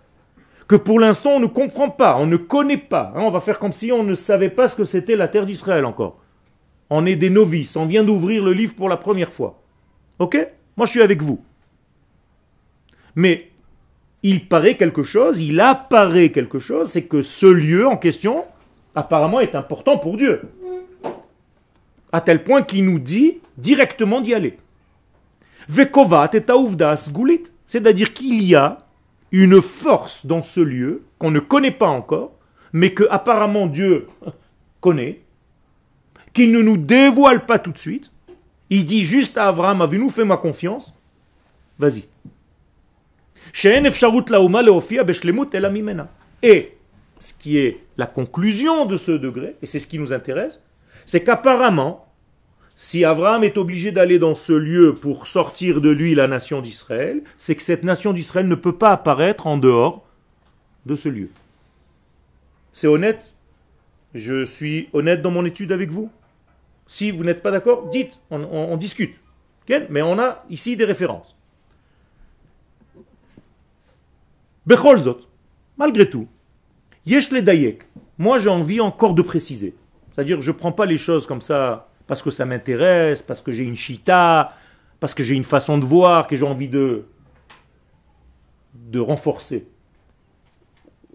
que pour l'instant on ne comprend pas, on ne connaît pas. Hein, on va faire comme si on ne savait pas ce que c'était la terre d'Israël encore. On est des novices, on vient d'ouvrir le livre pour la première fois. Ok? Moi je suis avec vous. Mais il paraît quelque chose, il apparaît quelque chose, c'est que ce lieu en question, apparemment, est important pour Dieu à tel point qu'il nous dit directement d'y aller. Vekovat et c'est-à-dire qu'il y a une force dans ce lieu qu'on ne connaît pas encore, mais que apparemment Dieu *laughs* connaît, qu'il ne nous dévoile pas tout de suite. Il dit juste à Abraham, avez-nous fait ma confiance? Vas-y. Et ce qui est la conclusion de ce degré, et c'est ce qui nous intéresse, c'est qu'apparemment, si Abraham est obligé d'aller dans ce lieu pour sortir de lui la nation d'Israël, c'est que cette nation d'Israël ne peut pas apparaître en dehors de ce lieu. C'est honnête? Je suis honnête dans mon étude avec vous? Si vous n'êtes pas d'accord, dites, on, discute. Mais on a ici des références. Bechol zot, malgré tout, yesh dayek. Moi, j'ai envie encore de préciser. C'est-à-dire, je ne prends pas les choses comme ça parce que ça m'intéresse, parce que j'ai une chita, parce que j'ai une façon de voir, que j'ai envie de, de renforcer.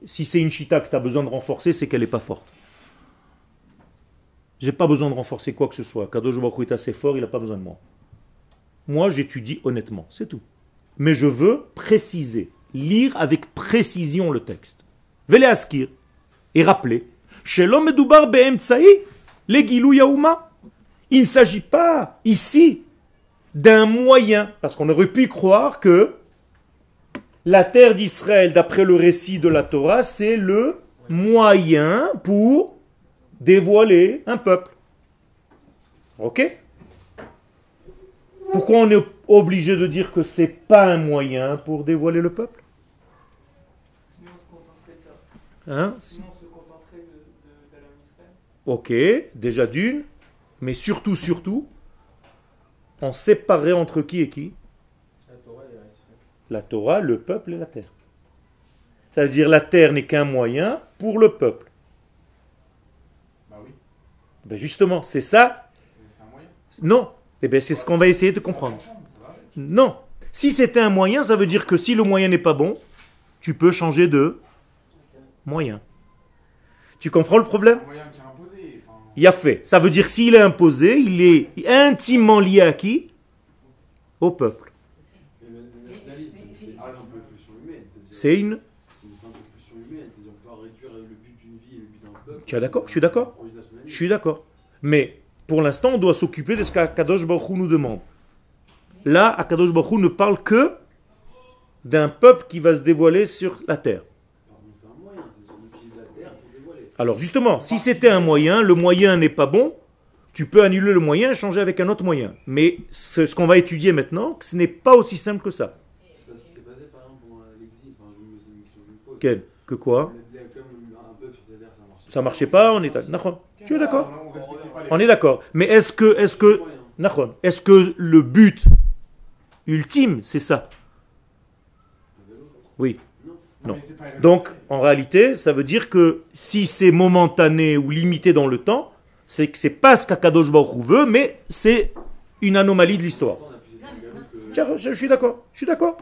Si c'est une chita que tu as besoin de renforcer, c'est qu'elle n'est pas forte. J'ai pas besoin de renforcer quoi que ce soit. Kadosh est assez fort, il n'a pas besoin de moi. Moi, j'étudie honnêtement, c'est tout. Mais je veux préciser, lire avec précision le texte. Vele askir et rappeler. Il ne s'agit pas ici d'un moyen, parce qu'on aurait pu croire que la terre d'Israël, d'après le récit de la Torah, c'est le moyen pour dévoiler un peuple. Ok? Pourquoi on est obligé de dire que c'est pas un moyen pour dévoiler le peuple? Hein? Sinon, on se contenterait de- de- d'aller en Israël. Ok, déjà d'une, mais surtout, surtout, on séparait entre qui et qui La Torah. La Torah, le peuple et la terre. Ça veut dire la terre n'est qu'un moyen pour le peuple. Bah oui, Ben justement, c'est ça c'est un moyen. Non. Eh ben, c'est ce qu'on va essayer de comprendre. Non. Si c'était un moyen, ça veut dire que si le moyen n'est pas bon, tu peux changer de moyen. Tu comprends le problème? Il a fait. Ça veut dire s'il est imposé, il est intimement lié à qui? Au peuple. C'est une... Tu es d'accord? Je suis d'accord. Je suis d'accord. Mais pour l'instant, on doit s'occuper de ce qu'Akadosh Baruch nous demande. Là, Akadosh Baruch ne parle que d'un peuple qui va se dévoiler sur la terre. Par contre, c'est un moyen. C'est-à-dire on utilise la terre pour dévoiler. Alors justement, si c'était un moyen, le moyen n'est pas bon, Tu peux annuler le moyen et changer avec un autre moyen. Mais ce, ce qu'on va étudier maintenant, ce n'est pas aussi simple que ça. C'est parce qu'il s'est passé par exemple pendant l'exil. Enfin, je me- c'est une question que je me pose. Quel? Que quoi? Ça marchait pas, on est d'accord. Tu es d'accord? On est d'accord. Mais est-ce que, est-ce que, est-ce que le but ultime, c'est ça? Oui. Non. Donc, en réalité, ça veut dire que si c'est momentané ou limité dans le temps, c'est que c'est pas ce qu'Akadosh Baruch Hu veut, mais c'est une anomalie de l'histoire. Je, suis d'accord, je suis d'accord.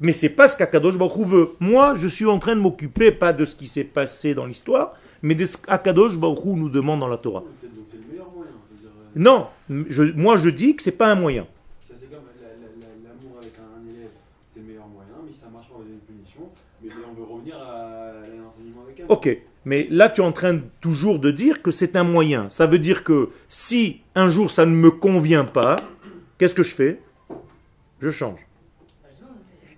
Mais c'est pas ce qu'Akadosh Baruch Hu veut. Moi, je suis en train de m'occuper pas de ce qui s'est passé dans l'histoire, mais de ce qu'Akadosh Baruch Hu nous demande dans la Torah. Euh, Non, je, moi je dis que c'est pas un moyen. ça c'est comme la- la- la- l'amour avec un élève, c'est le meilleur moyen, mais si ça marche pas, on va donner une punition. Mais là, on veut revenir à l'enseignement avec un. Ok, mais là tu es en train de- toujours de dire que c'est un moyen. Ça veut dire que si un jour ça ne me convient pas, qu'est-ce que je fais? Je change.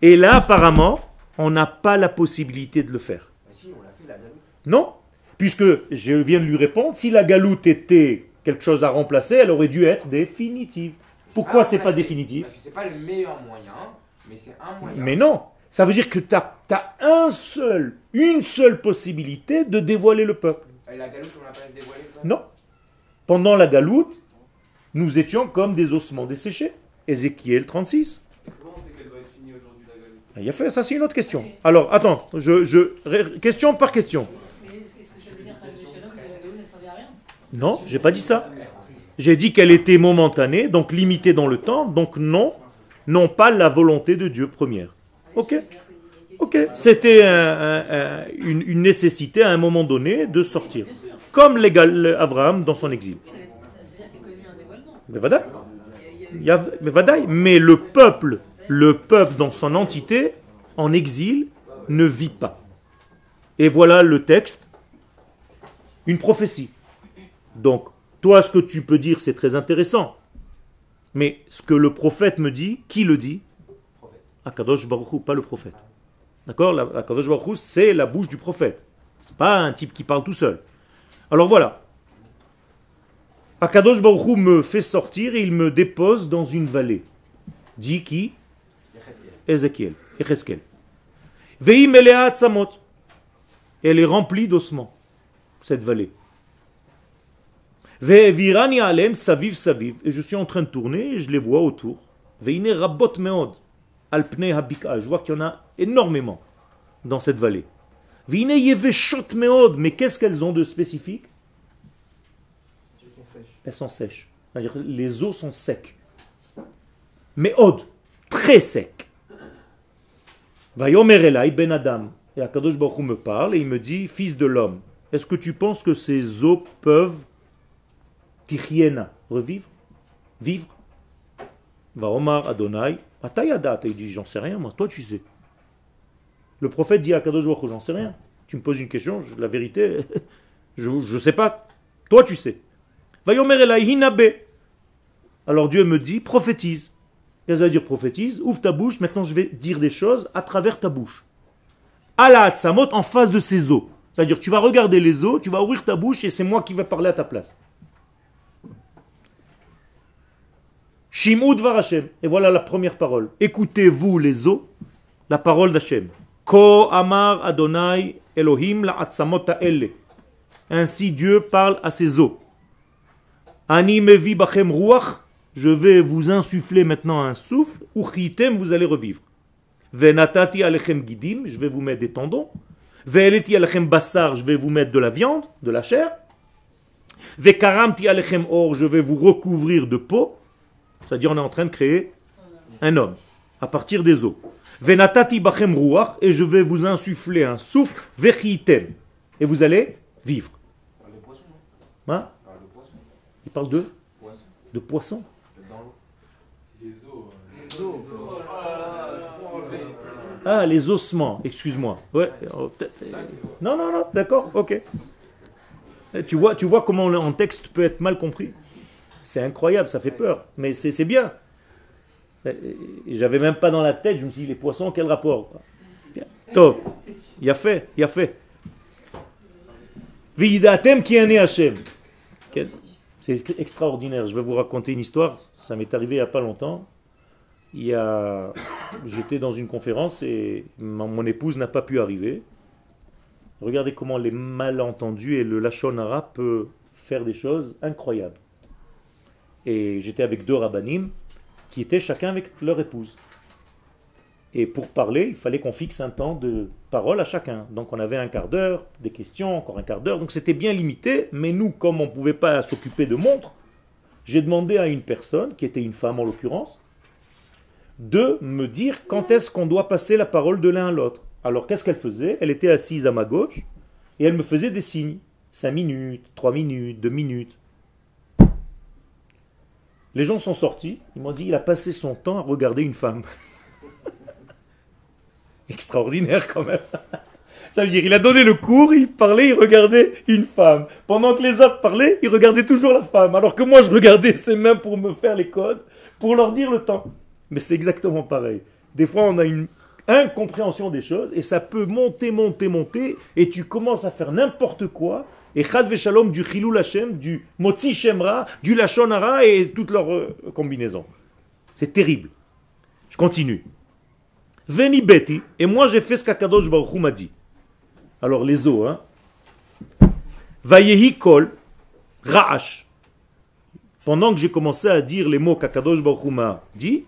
Et là apparemment, on n'a pas la possibilité de le faire. Bah. Non, puisque je viens de lui répondre, si la galoute était quelque chose à remplacer, elle aurait dû être définitive. Pourquoi c'est pas définitif? Parce que c'est pas le meilleur moyen, mais c'est un moyen. Mais non, ça veut dire que tu as, un seul, une seule possibilité de dévoiler le peuple. Et la galoute, on l'a pas dévoilée quoi Non. Pendant la galoute, nous étions comme des ossements desséchés. Ézéchiel 36. Comment c'est qu'elle doit être finie aujourd'hui la galoute? Il a fait, ça c'est une autre question. Alors, attends, je, je, question par question. Mais est-ce est-ce que ça veut dire Chas Shalom, que la Gaoula ne servait à rien? Non, j'ai pas dit ça. J'ai dit qu'elle était momentanée, donc limitée dans le temps, donc non, non pas la volonté de Dieu première. Ok. Ok, c'était un- un- un- une, nécessité à un moment donné de sortir. Comme l'égal Abraham dans son exil. Mais. Mais le peuple, le peuple dans son entité, en exil, ne vit pas. Et voilà le texte, une prophétie. Donc, toi, ce que tu peux dire, c'est très intéressant. Mais ce que le prophète me dit, qui le dit? Akadosh Baruch Hu, pas le prophète. D'accord? Akadosh Baruch Hu, c'est la bouche du prophète. C'est pas un type qui parle tout seul. Alors voilà. Akadosh Baruch Hu me fait sortir et il me dépose dans une vallée. Dit qui? Ézéchiel. Ézéchiel. Vei melea atzamot. Elle est remplie d'ossements, cette vallée. Ve'evirani alem saviv saviv. Et je suis en train de tourner et je les vois autour. Veine rabot meod. Habika. Je vois qu'il y en a énormément dans cette vallée. Veine yeveshot meod. Mais qu'est-ce qu'elles ont de spécifique? Elles sont sèches. Les os sont secs. Mais od, très sec. Vayomer ben Adam. Et Akadosh Baruch me parle et il me dit, fils de l'homme, est-ce que tu penses que ces os peuvent tichiena, revivre? Vivre? Va Omar Adonai, Atayadat. Et il dit, j'en sais rien, moi, toi tu sais. Le prophète dit à Baruch Hu, j'en sais rien. Tu me poses une question, la vérité, *laughs* je ne sais pas. Toi tu sais. Vayomer Elai hinabe. Alors Dieu me dit, prophétise. Qu'est-ce que ça veut dire prophétise Ouvre ta bouche, maintenant je vais dire des choses à travers ta bouche. Allah Hatzamot en face de ses os. C'est-à-dire tu vas regarder les os, tu vas ouvrir ta bouche et c'est moi qui vais parler à ta place. Shimud var Hashem. Et voilà la première parole. Écoutez-vous les os, la parole d'Hashem. Ko amar Adonai Elohim la ha'ele. Ainsi Dieu parle à ses os. Ani bachem ruach. Je vais vous insuffler maintenant un souffle. Uchitem, vous allez revivre. Venatati alechem gidim. Je vais vous mettre des tendons. Ve'eleti alechem bassar. Je vais vous mettre de la viande, de la chair. Vekaramti alechem or. Je vais vous recouvrir de peau. C'est-à-dire, on est en train de créer un homme à partir des os. Venatati bachem ruach. Et je vais vous insuffler un souffle. Vechitem. Et vous allez vivre. On parle de poisson, non Hein On parle de poisson. Il parle de, Poisson. de poisson. Euh, os. Ah, les ossements, excuse-moi. Ouais, oh, non, non, non, d'accord, ok. Eh, Tu vois, tu vois comment un texte peut être mal compris C'est incroyable, ça fait peur, mais c'est bien. J'avais même pas dans la tête, je me suis dit, les poissons, quel rapport. Tov, il a fait, il a fait. Vidatem qui est né Hachem. Quel- C'est extraordinaire. Je vais vous raconter une histoire. Ça m'est arrivé il n'y a pas longtemps. Il y a... J'étais dans une conférence et mon mon épouse n'a pas pu arriver. Regardez comment les malentendus et le lachonara peut faire des choses incroyables. Et j'étais avec deux rabbinim qui étaient chacun avec leur épouse. Et pour parler, il fallait qu'on fixe un temps de parole à chacun. Donc on avait un quart d'heure, des questions, encore un quart d'heure. Donc c'était bien limité, mais nous, comme on ne pouvait pas s'occuper de montres, j'ai demandé à une personne, qui était une femme en l'occurrence, de me dire quand est-ce qu'on doit passer la parole de l'un à l'autre. Alors qu'est-ce qu'elle faisait? Elle était assise à ma gauche et elle me faisait des signes. 5 minutes, 3 minutes, 2 minutes. Les gens sont sortis, ils m'ont dit il a passé son temps à regarder une femme. *laughs* Extraordinaire quand même. Ça veut dire, il a donné le cours, il parlait, il regardait une femme. Pendant que les autres parlaient, il regardait toujours la femme. Alors que moi, je regardais ses mains pour me faire les codes, pour leur dire le temps. Mais c'est exactement pareil. Des fois, on a une incompréhension des choses et ça peut monter, monter, monter et tu commences à faire n'importe quoi. Et chas shalom du chilou Hashem, du motzi shemra, du lachonara et toutes leurs euh, combinaisons. C'est terrible. Je continue. Veni beti, et moi j'ai fait ce qu'Akadosh Baruch m'a dit. Alors les os, hein. Vayehi kol, ra'ash. Pendant que j'ai commencé à dire les mots qu'Akadosh Baruch m'a dit,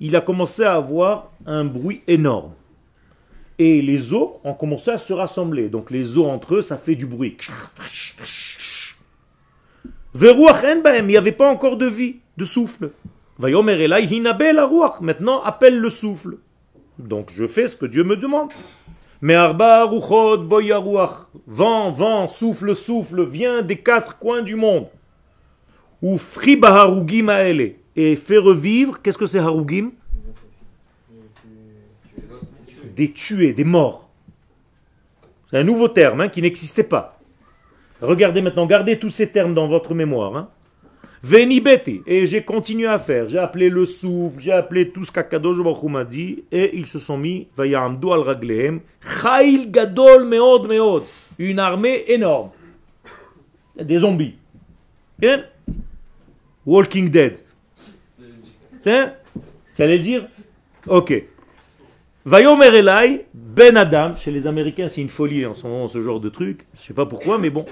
il a commencé à avoir un bruit énorme. Et les os ont commencé à se rassembler. Donc les os entre eux, ça fait du bruit. Il n'y avait pas encore de vie, de souffle. Maintenant, appelle le souffle. Donc je fais ce que Dieu me demande. Mais. Vent, vent, souffle, souffle, vient des quatre coins du monde. Ou friba harugim. Et fait revivre, qu'est-ce que c'est harugim? Des tués, des morts. C'est un nouveau terme hein, qui n'existait pas. Regardez maintenant, gardez tous ces termes dans votre mémoire. Hein. Et j'ai continué à faire. J'ai appelé le souffle, j'ai appelé tout ce qu'Akadosh dit, et ils se sont mis, vayamdu al raglehem, chail gadol meod meod. Une armée énorme. Des zombies. Bien Walking Dead. Tu allais dire? Ok. Vayomer Elai, Ben Adam, chez les Américains c'est une folie en ce moment ce genre de truc, je sais pas pourquoi, mais bon,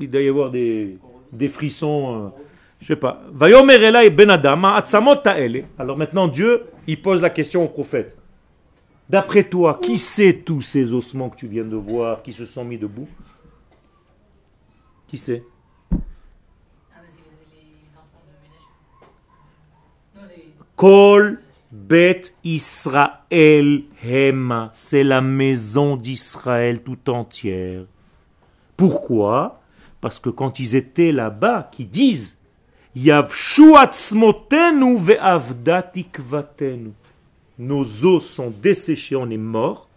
il doit y avoir des, des frissons, euh, je sais pas. Vayomer Elai Ben Adam. Alors maintenant Dieu, il pose la question au prophète. D'après toi, qui c'est tous ces ossements que tu viens de voir qui se sont mis debout? Qui c'est? Ah, Bet Israël Hema, c'est la maison d'Israël tout entière. Pourquoi? Parce que quand ils étaient là-bas, qui disent. Nos os sont desséchés, on est mort.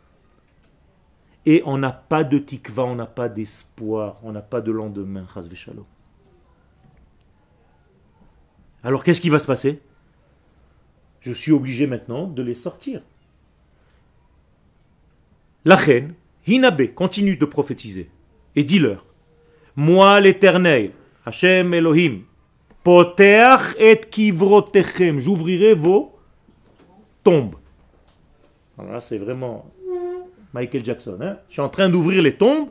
Et on n'a pas de tikva, on n'a pas d'espoir, on n'a pas de lendemain. Alors qu'est-ce qui va se passer? Je suis obligé maintenant de les sortir. La reine, Hinabe, continue de prophétiser et dis-leur Moi l'Éternel, Hachem Elohim, Poteach et kivrotechem, j'ouvrirai vos tombes. Alors là, c'est vraiment Michael Jackson. Hein? Je suis en train d'ouvrir les tombes.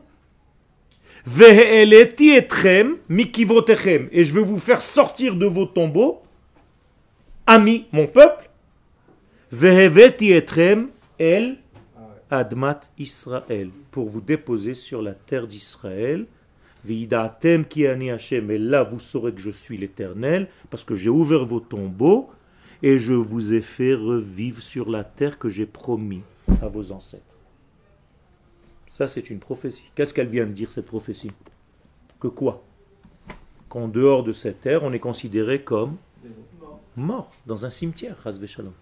Ve'eleti etrem mikivrotechem, et je vais vous faire sortir de vos tombeaux ami, mon peuple, Veheveti etrem el admat Israël, pour vous déposer sur la terre d'Israël. Vidatem ki ani Hashem, et là vous saurez que je suis l'Éternel, parce que j'ai ouvert vos tombeaux et je vous ai fait revivre sur la terre que j'ai promis à vos ancêtres. Ça, c'est une prophétie. Qu'est-ce qu'elle vient de dire, cette prophétie? Que quoi? Qu'en dehors de cette terre, on est considéré comme mort dans un cimetière, Chazve Shalom.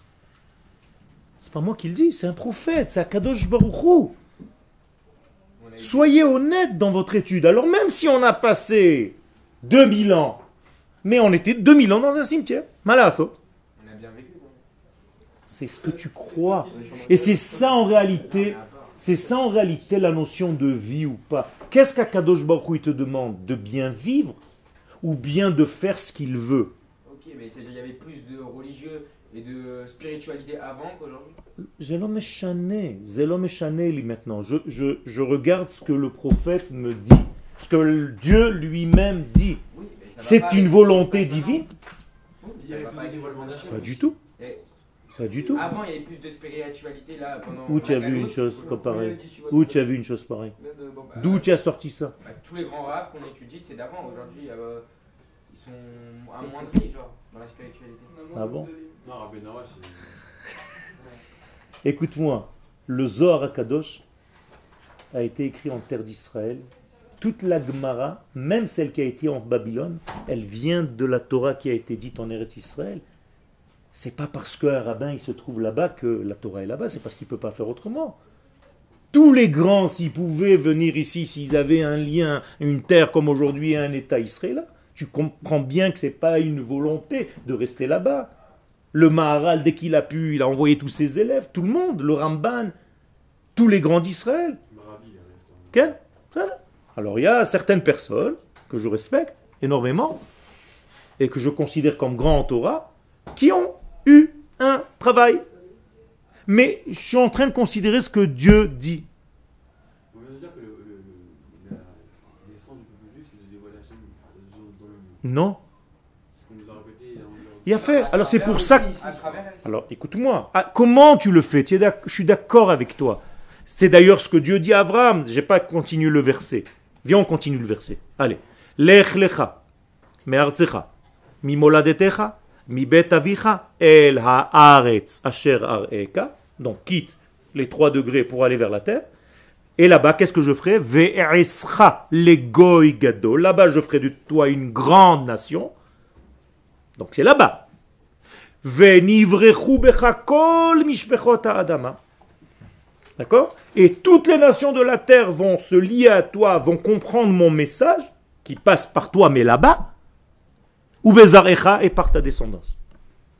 C'est pas moi qui le dis, c'est un prophète, c'est Akadosh Baruch Hu. On a eu- Soyez honnête dans votre étude. Alors même si on a passé 2000 ans, mais on était 2000 ans dans un cimetière. Malasso. on a bien vécu. quoi. C'est ce que tu crois. Et c'est ça en réalité, c'est ça en réalité la notion de vie ou pas. Qu'est-ce qu'Akadosh Baruch Hu, il te demande? De bien vivre ou bien de faire ce qu'il veut? Mais qu'il y avait plus de religieux et de spiritualité avant qu'aujourd'hui? Méchané, lui maintenant. Je, je, je regarde ce que le prophète me dit, ce que Dieu lui-même dit. Oui, C'est une volonté divine? Oui, Il y ça avait va plus pas de du tout. Et Pas du tout. Avant, il y avait plus de spiritualité là pendant. Où tu as vu une chose pareille Où tu as vu une chose pareille D'où tu as sorti ça bah, Tous les grands raves qu'on étudie, c'est d'avant. Aujourd'hui, euh, ils sont amoindris, genre, dans la spiritualité. Ah bon Non, Rabbi c'est. Écoute-moi, le Zohar Akadosh a été écrit en terre d'Israël. Toute la Gemara, même celle qui a été en Babylone, elle vient de la Torah qui a été dite en Eretz Israël. C'est pas parce qu'un rabbin il se trouve là-bas que la Torah est là-bas, c'est parce qu'il peut pas faire autrement. Tous les grands, s'ils pouvaient venir ici, s'ils avaient un lien, une terre comme aujourd'hui, un État israélien, tu comprends bien que c'est pas une volonté de rester là-bas. Le Maharal, dès qu'il a pu, il a envoyé tous ses élèves, tout le monde, le Ramban, tous les grands d'Israël. Quel? Alors il y a certaines personnes que je respecte énormément et que je considère comme grands en Torah qui ont eu un travail. Mais je suis en train de considérer ce que Dieu dit. On vient de dire que le, le- le- la naissance du peuple juif, c'est de dévoiler Hachem dans dans le monde. Non. Il a fait. Alors c'est pour ça. Alors écoute-moi. Ah, comment tu le fais? Je suis d'accord avec toi. C'est d'ailleurs ce que Dieu dit à Abraham. J'ai pas continué le verset. Viens, on continue le verset. Allez. Lech lecha, me'artzecha, mi moladetecha, mi el haaretz asher areka. Donc quitte les trois degrés pour aller vers la terre. Et là-bas, qu'est-ce que je ferai? Là-bas, je ferai de toi une grande nation. Donc c'est là-bas. D'accord? Et toutes les nations de la terre vont se lier à toi, vont comprendre mon message, qui passe par toi, mais là-bas, ou et par ta descendance.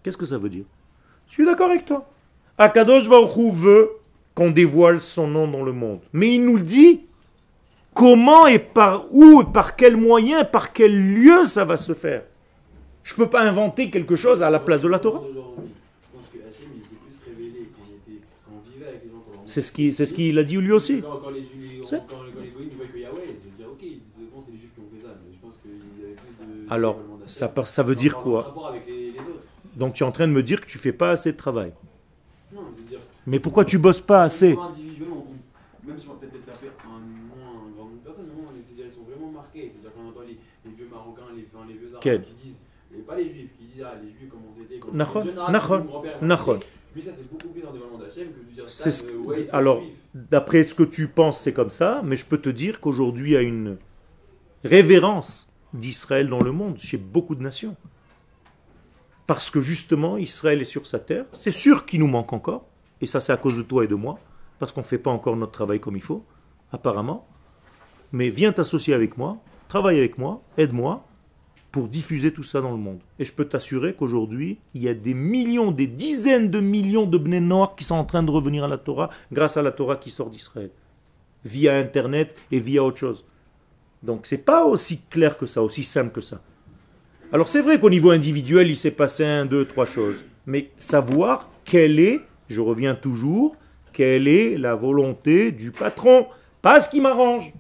Qu'est-ce que ça veut dire? Je suis d'accord avec toi. Akadosh Baruch Hu veut qu'on dévoile son nom dans le monde. Mais il nous dit comment et par où, et par quel moyen, par quel lieu ça va se faire. Je ne peux pas inventer quelque chose à la place de la Torah. C'est ce qu'il ce qu'il a dit lui aussi. Quand, quand les, les, C'est- quand, quand les goïms ils voient que Yahweh, c'est dire ok, ils disaient, bon, c'est les juifs qui ont fait ça, mais je pense qu'il y avait plus de. Alors, ça, ça veut dire quoi notre rapport avec les, les autres. Donc tu es en train de me dire que tu fais pas assez de travail. Non, je veux dire. Mais pourquoi tu bosses pas assez Niveau individuel, on- on- même si on va peut-être taper un moins un grand nombre de personnes, mais bon, c'est-à-dire ils sont vraiment marqués. C'est-à-dire qu'on entend les, les vieux Marocains, les, enfin, les vieux Arabes Quel qui disent, et pas les Juifs, qui disent ah les Juifs comment c'était, quand les Arabes, Nachon, mon grand-père, Nachon. Lui ça c'est beaucoup plus un dévoilement d'Hachem que de dire C'est ça. ce- euh, ouais, c'est- c'est alors, juif. D'après ce que tu penses, c'est comme ça, mais je peux te dire qu'aujourd'hui il y a une révérence d'Israël dans le monde, chez beaucoup de nations. Parce que justement, Israël est sur sa terre. C'est sûr qu'il nous manque encore, et ça c'est à cause de toi et de moi, parce qu'on ne fait pas encore notre travail comme il faut, apparemment. Mais viens t'associer avec moi, travaille avec moi, aide-moi, pour diffuser tout ça dans le monde. Et je peux t'assurer qu'aujourd'hui, il y a des millions, des dizaines de millions de Bnei Noach qui sont en train de revenir à la Torah grâce à la Torah qui sort d'Israël, via Internet et via autre chose. Donc c'est pas aussi clair que ça, aussi simple que ça. Alors c'est vrai qu'au niveau individuel, il s'est passé un, deux, trois choses. Mais savoir quelle est, je reviens toujours, quelle est la volonté du patron, pas ce qui m'arrange.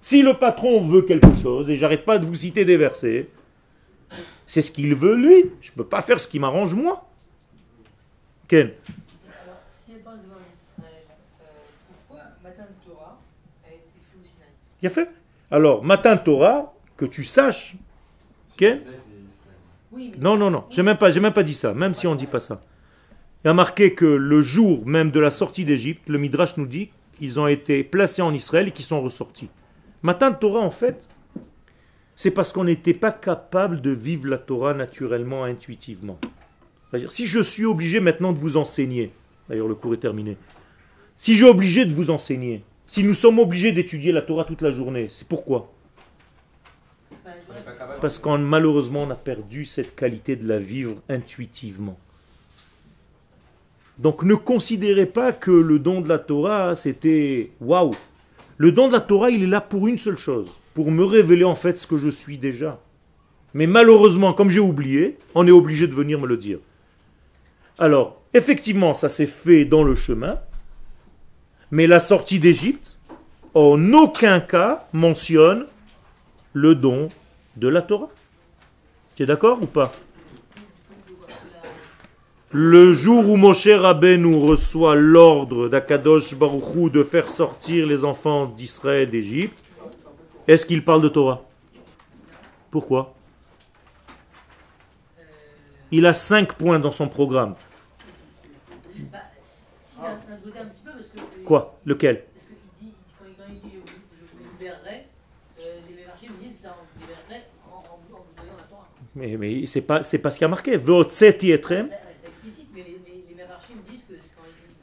Si le patron veut quelque chose, et j'arrête pas de vous citer des versets, c'est ce qu'il veut lui. Je ne peux pas faire ce qui m'arrange moi. Ken Alors, si elle parle devant Israël, euh, pourquoi Matan Torah a été fait au Sinaï? Il a fait. Alors, matin Torah, que tu saches. Ken Là, c'est Israël. Oui, mais Non, non, non, j'ai même pas, j'ai même pas dit ça, même si on dit pas ça. Il a marqué que le jour même de la sortie d'Égypte, le Midrash nous dit qu'ils ont été placés en Israël et qu'ils sont ressortis. Matin de Torah, en fait, c'est parce qu'on n'était pas capable de vivre la Torah naturellement, intuitivement. C'est-à-dire, si je suis obligé maintenant de vous enseigner, d'ailleurs le cours est terminé, si j'ai obligé de vous enseigner, si nous sommes obligés d'étudier la Torah toute la journée, c'est pourquoi? Parce qu'on malheureusement on a perdu cette qualité de la vivre intuitivement. Donc ne considérez pas que le don de la Torah c'était waouh. Le don de la Torah, il est là pour une seule chose, pour me révéler en fait ce que je suis déjà. Mais malheureusement, comme j'ai oublié, on est obligé de venir me le dire. Alors, effectivement, ça s'est fait dans le chemin, mais la sortie d'Égypte, en aucun cas, mentionne le don de la Torah. Tu es d'accord ou pas? Le jour où Moshe Rabbeinu reçoit l'ordre d'Akadosh Baruchou de faire sortir les enfants d'Israël d'Égypte, est-ce qu'il parle de Torah? Pourquoi? Il a cinq points dans son programme. Bah, si- s'il a un côté un petit peu, parce que. Quoi? Lequel? Parce qu'il dit, il dit- quand, il, quand il dit je libérerai, euh, les mémarchés me disent ça, on libérerait en, en, vous- en vous donnant la Torah. Mais, mais c'est pas c'est pas ce qui a marqué. Veotseti etrem. C'est c'est explicite, mais les, les, les mémarchés me disent que c'est quand il dit.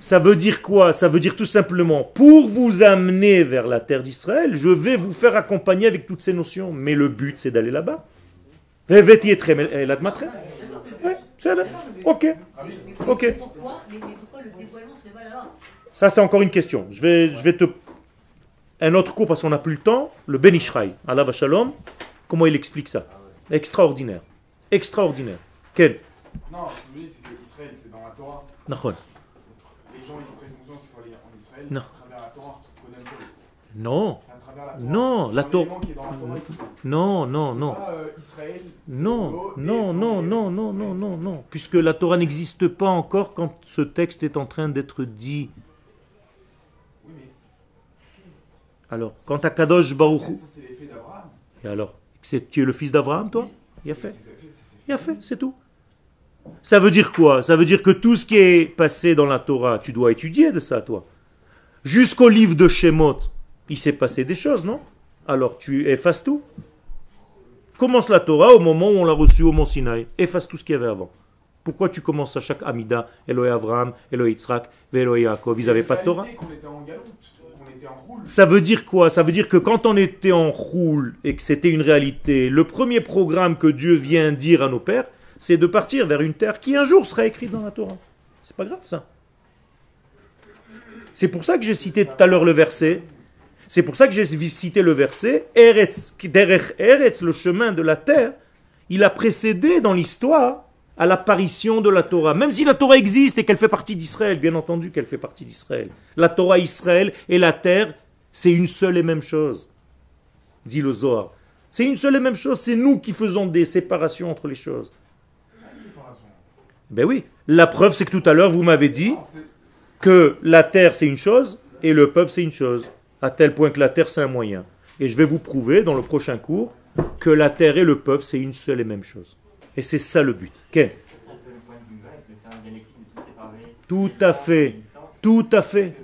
Ça veut dire quoi? Ça veut dire tout simplement, pour vous amener vers la terre d'Israël, je vais vous faire accompagner avec toutes ces notions. Mais le but, c'est d'aller là-bas. Le but. Ouais, c'est là. Ok, ok. Ça, c'est encore une question. Je vais, je vais te. Un autre cours parce qu'on n'a plus le temps. Le Ben Ishraï, Allah va shalom. Comment il explique ça? Extraordinaire. Extraordinaire. Quel Non, ce que je veux dire, c'est que Israël, c'est dans la Torah. Nahon. Les gens, ils prennent conscience qu'il faut aller en Israël Non. Non. Non, la Torah- non, non, non. pas, euh, Non, non, non, non, non, non, non, non. Puisque la Torah n'existe pas encore quand ce texte est en train d'être dit. Oui, mais Alors, quand à Kadosh Baruch. Et alors c'est- Tu es le fils d'Abraham, toi Il a fait. Il a fait, c'est tout. Ça veut dire quoi? Ça veut dire que tout ce qui est passé dans la Torah, tu dois étudier de ça, toi. Jusqu'au livre de Shemot, il s'est passé des choses, non? Alors tu effaces tout. Commence la Torah au moment où on l'a reçue au mont Sinaï. Efface tout ce qu'il y avait avant. Pourquoi tu commences à chaque Amida, Eloé Abraham, Eloé Yitzhak, Eloé Yaakov Ils n'avaient pas de Torah? Qu'on était en galoute, qu'on était en roule. ça veut dire quoi? Ça veut dire que quand on était en roule et que c'était une réalité, le premier programme que Dieu vient dire à nos pères, c'est de partir vers une terre qui un jour sera écrite dans la Torah. C'est pas grave ça. C'est pour ça que j'ai cité tout à l'heure le verset. C'est pour ça que j'ai cité le verset Eretz, Eretz, le chemin de la terre, il a précédé dans l'histoire à l'apparition de la Torah. Même si la Torah existe et qu'elle fait partie d'Israël, bien entendu qu'elle fait partie d'Israël. La Torah Israël et la terre, c'est une seule et même chose, dit le Zohar. C'est une seule et même chose, c'est nous qui faisons des séparations entre les choses. Séparation. Ben oui, la preuve c'est que tout à l'heure vous m'avez dit Non, que la terre c'est une chose et le peuple c'est une chose, à tel point que la terre c'est un moyen. Et je vais vous prouver dans le prochain cours que la terre et le peuple c'est une seule et même chose. Et c'est ça le but. Tout à fait. Tout à fait.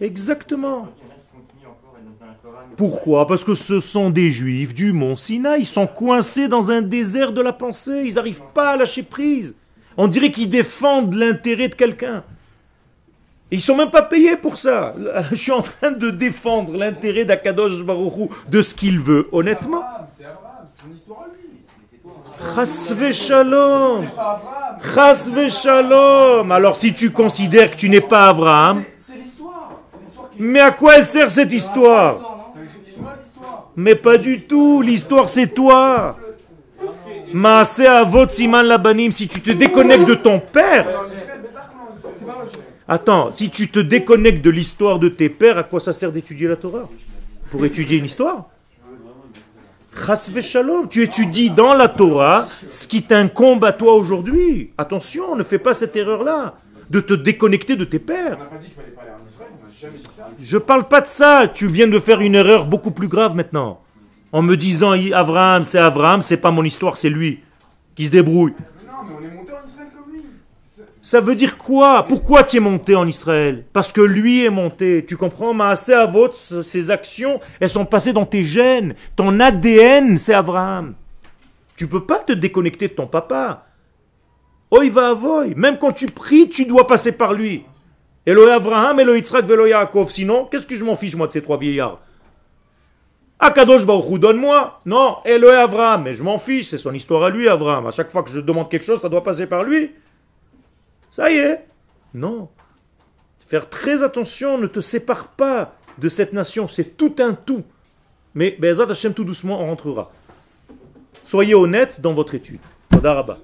Exactement. Pourquoi? Parce que ce sont des juifs du mont Sinaï. Ils sont coincés dans un désert de la pensée. Ils n'arrivent pas à lâcher prise. On dirait qu'ils défendent l'intérêt de quelqu'un. Ils sont même pas payés pour ça. Je suis en train de défendre l'intérêt d'Akadosh Baruchou de ce qu'il veut, honnêtement. C'est Abraham, c'est Abraham, c'est son histoire à lui. Chas shalom. C'est pas Abraham. Chas shalom. Alors si tu considères que tu n'es pas Abraham, C'est- C'est l'histoire. C'est l'histoire qui mais à quoi elle sert cette histoire? Mais pas du tout, l'histoire c'est toi. Maase avot siman labanim, si tu te déconnectes de ton père. Attends, si tu te déconnectes de l'histoire de tes pères, à quoi ça sert d'étudier la Torah? Pour étudier une histoire? Shalom, tu étudies dans la Torah ce qui t'incombe à toi aujourd'hui. Attention, ne fais pas cette erreur-là, de te déconnecter de tes pères. Je parle pas de ça. Tu viens de faire une erreur beaucoup plus grave maintenant. En me disant Abraham, c'est Abraham, c'est pas mon histoire, c'est lui qui se débrouille. Mais non, mais on est monté en Israël comme lui. Ça veut dire quoi? Pourquoi tu es monté en Israël? Parce que lui est monté. Tu comprends? Maaseh Avot, ses actions, elles sont passées dans tes gènes. Ton ADN, c'est Abraham. Tu peux pas te déconnecter de ton papa. Oy va avoy. Même quand tu pries, tu dois passer par lui. Eloé Abraham, Eloé Yitzhak, Yaakov. Sinon, qu'est-ce que je m'en fiche moi de ces trois vieillards? Akadosh Baruch donne-moi. Non, Eloé Avraham. Mais je m'en fiche, c'est son histoire à lui, Avraham. À chaque fois que je demande quelque chose, ça doit passer par lui. Ça y est. Non. Faire très attention, ne te sépare pas de cette nation. C'est tout un tout. Mais Bezat Hashem, tout doucement, on rentrera. Soyez honnête dans votre étude. Rabba.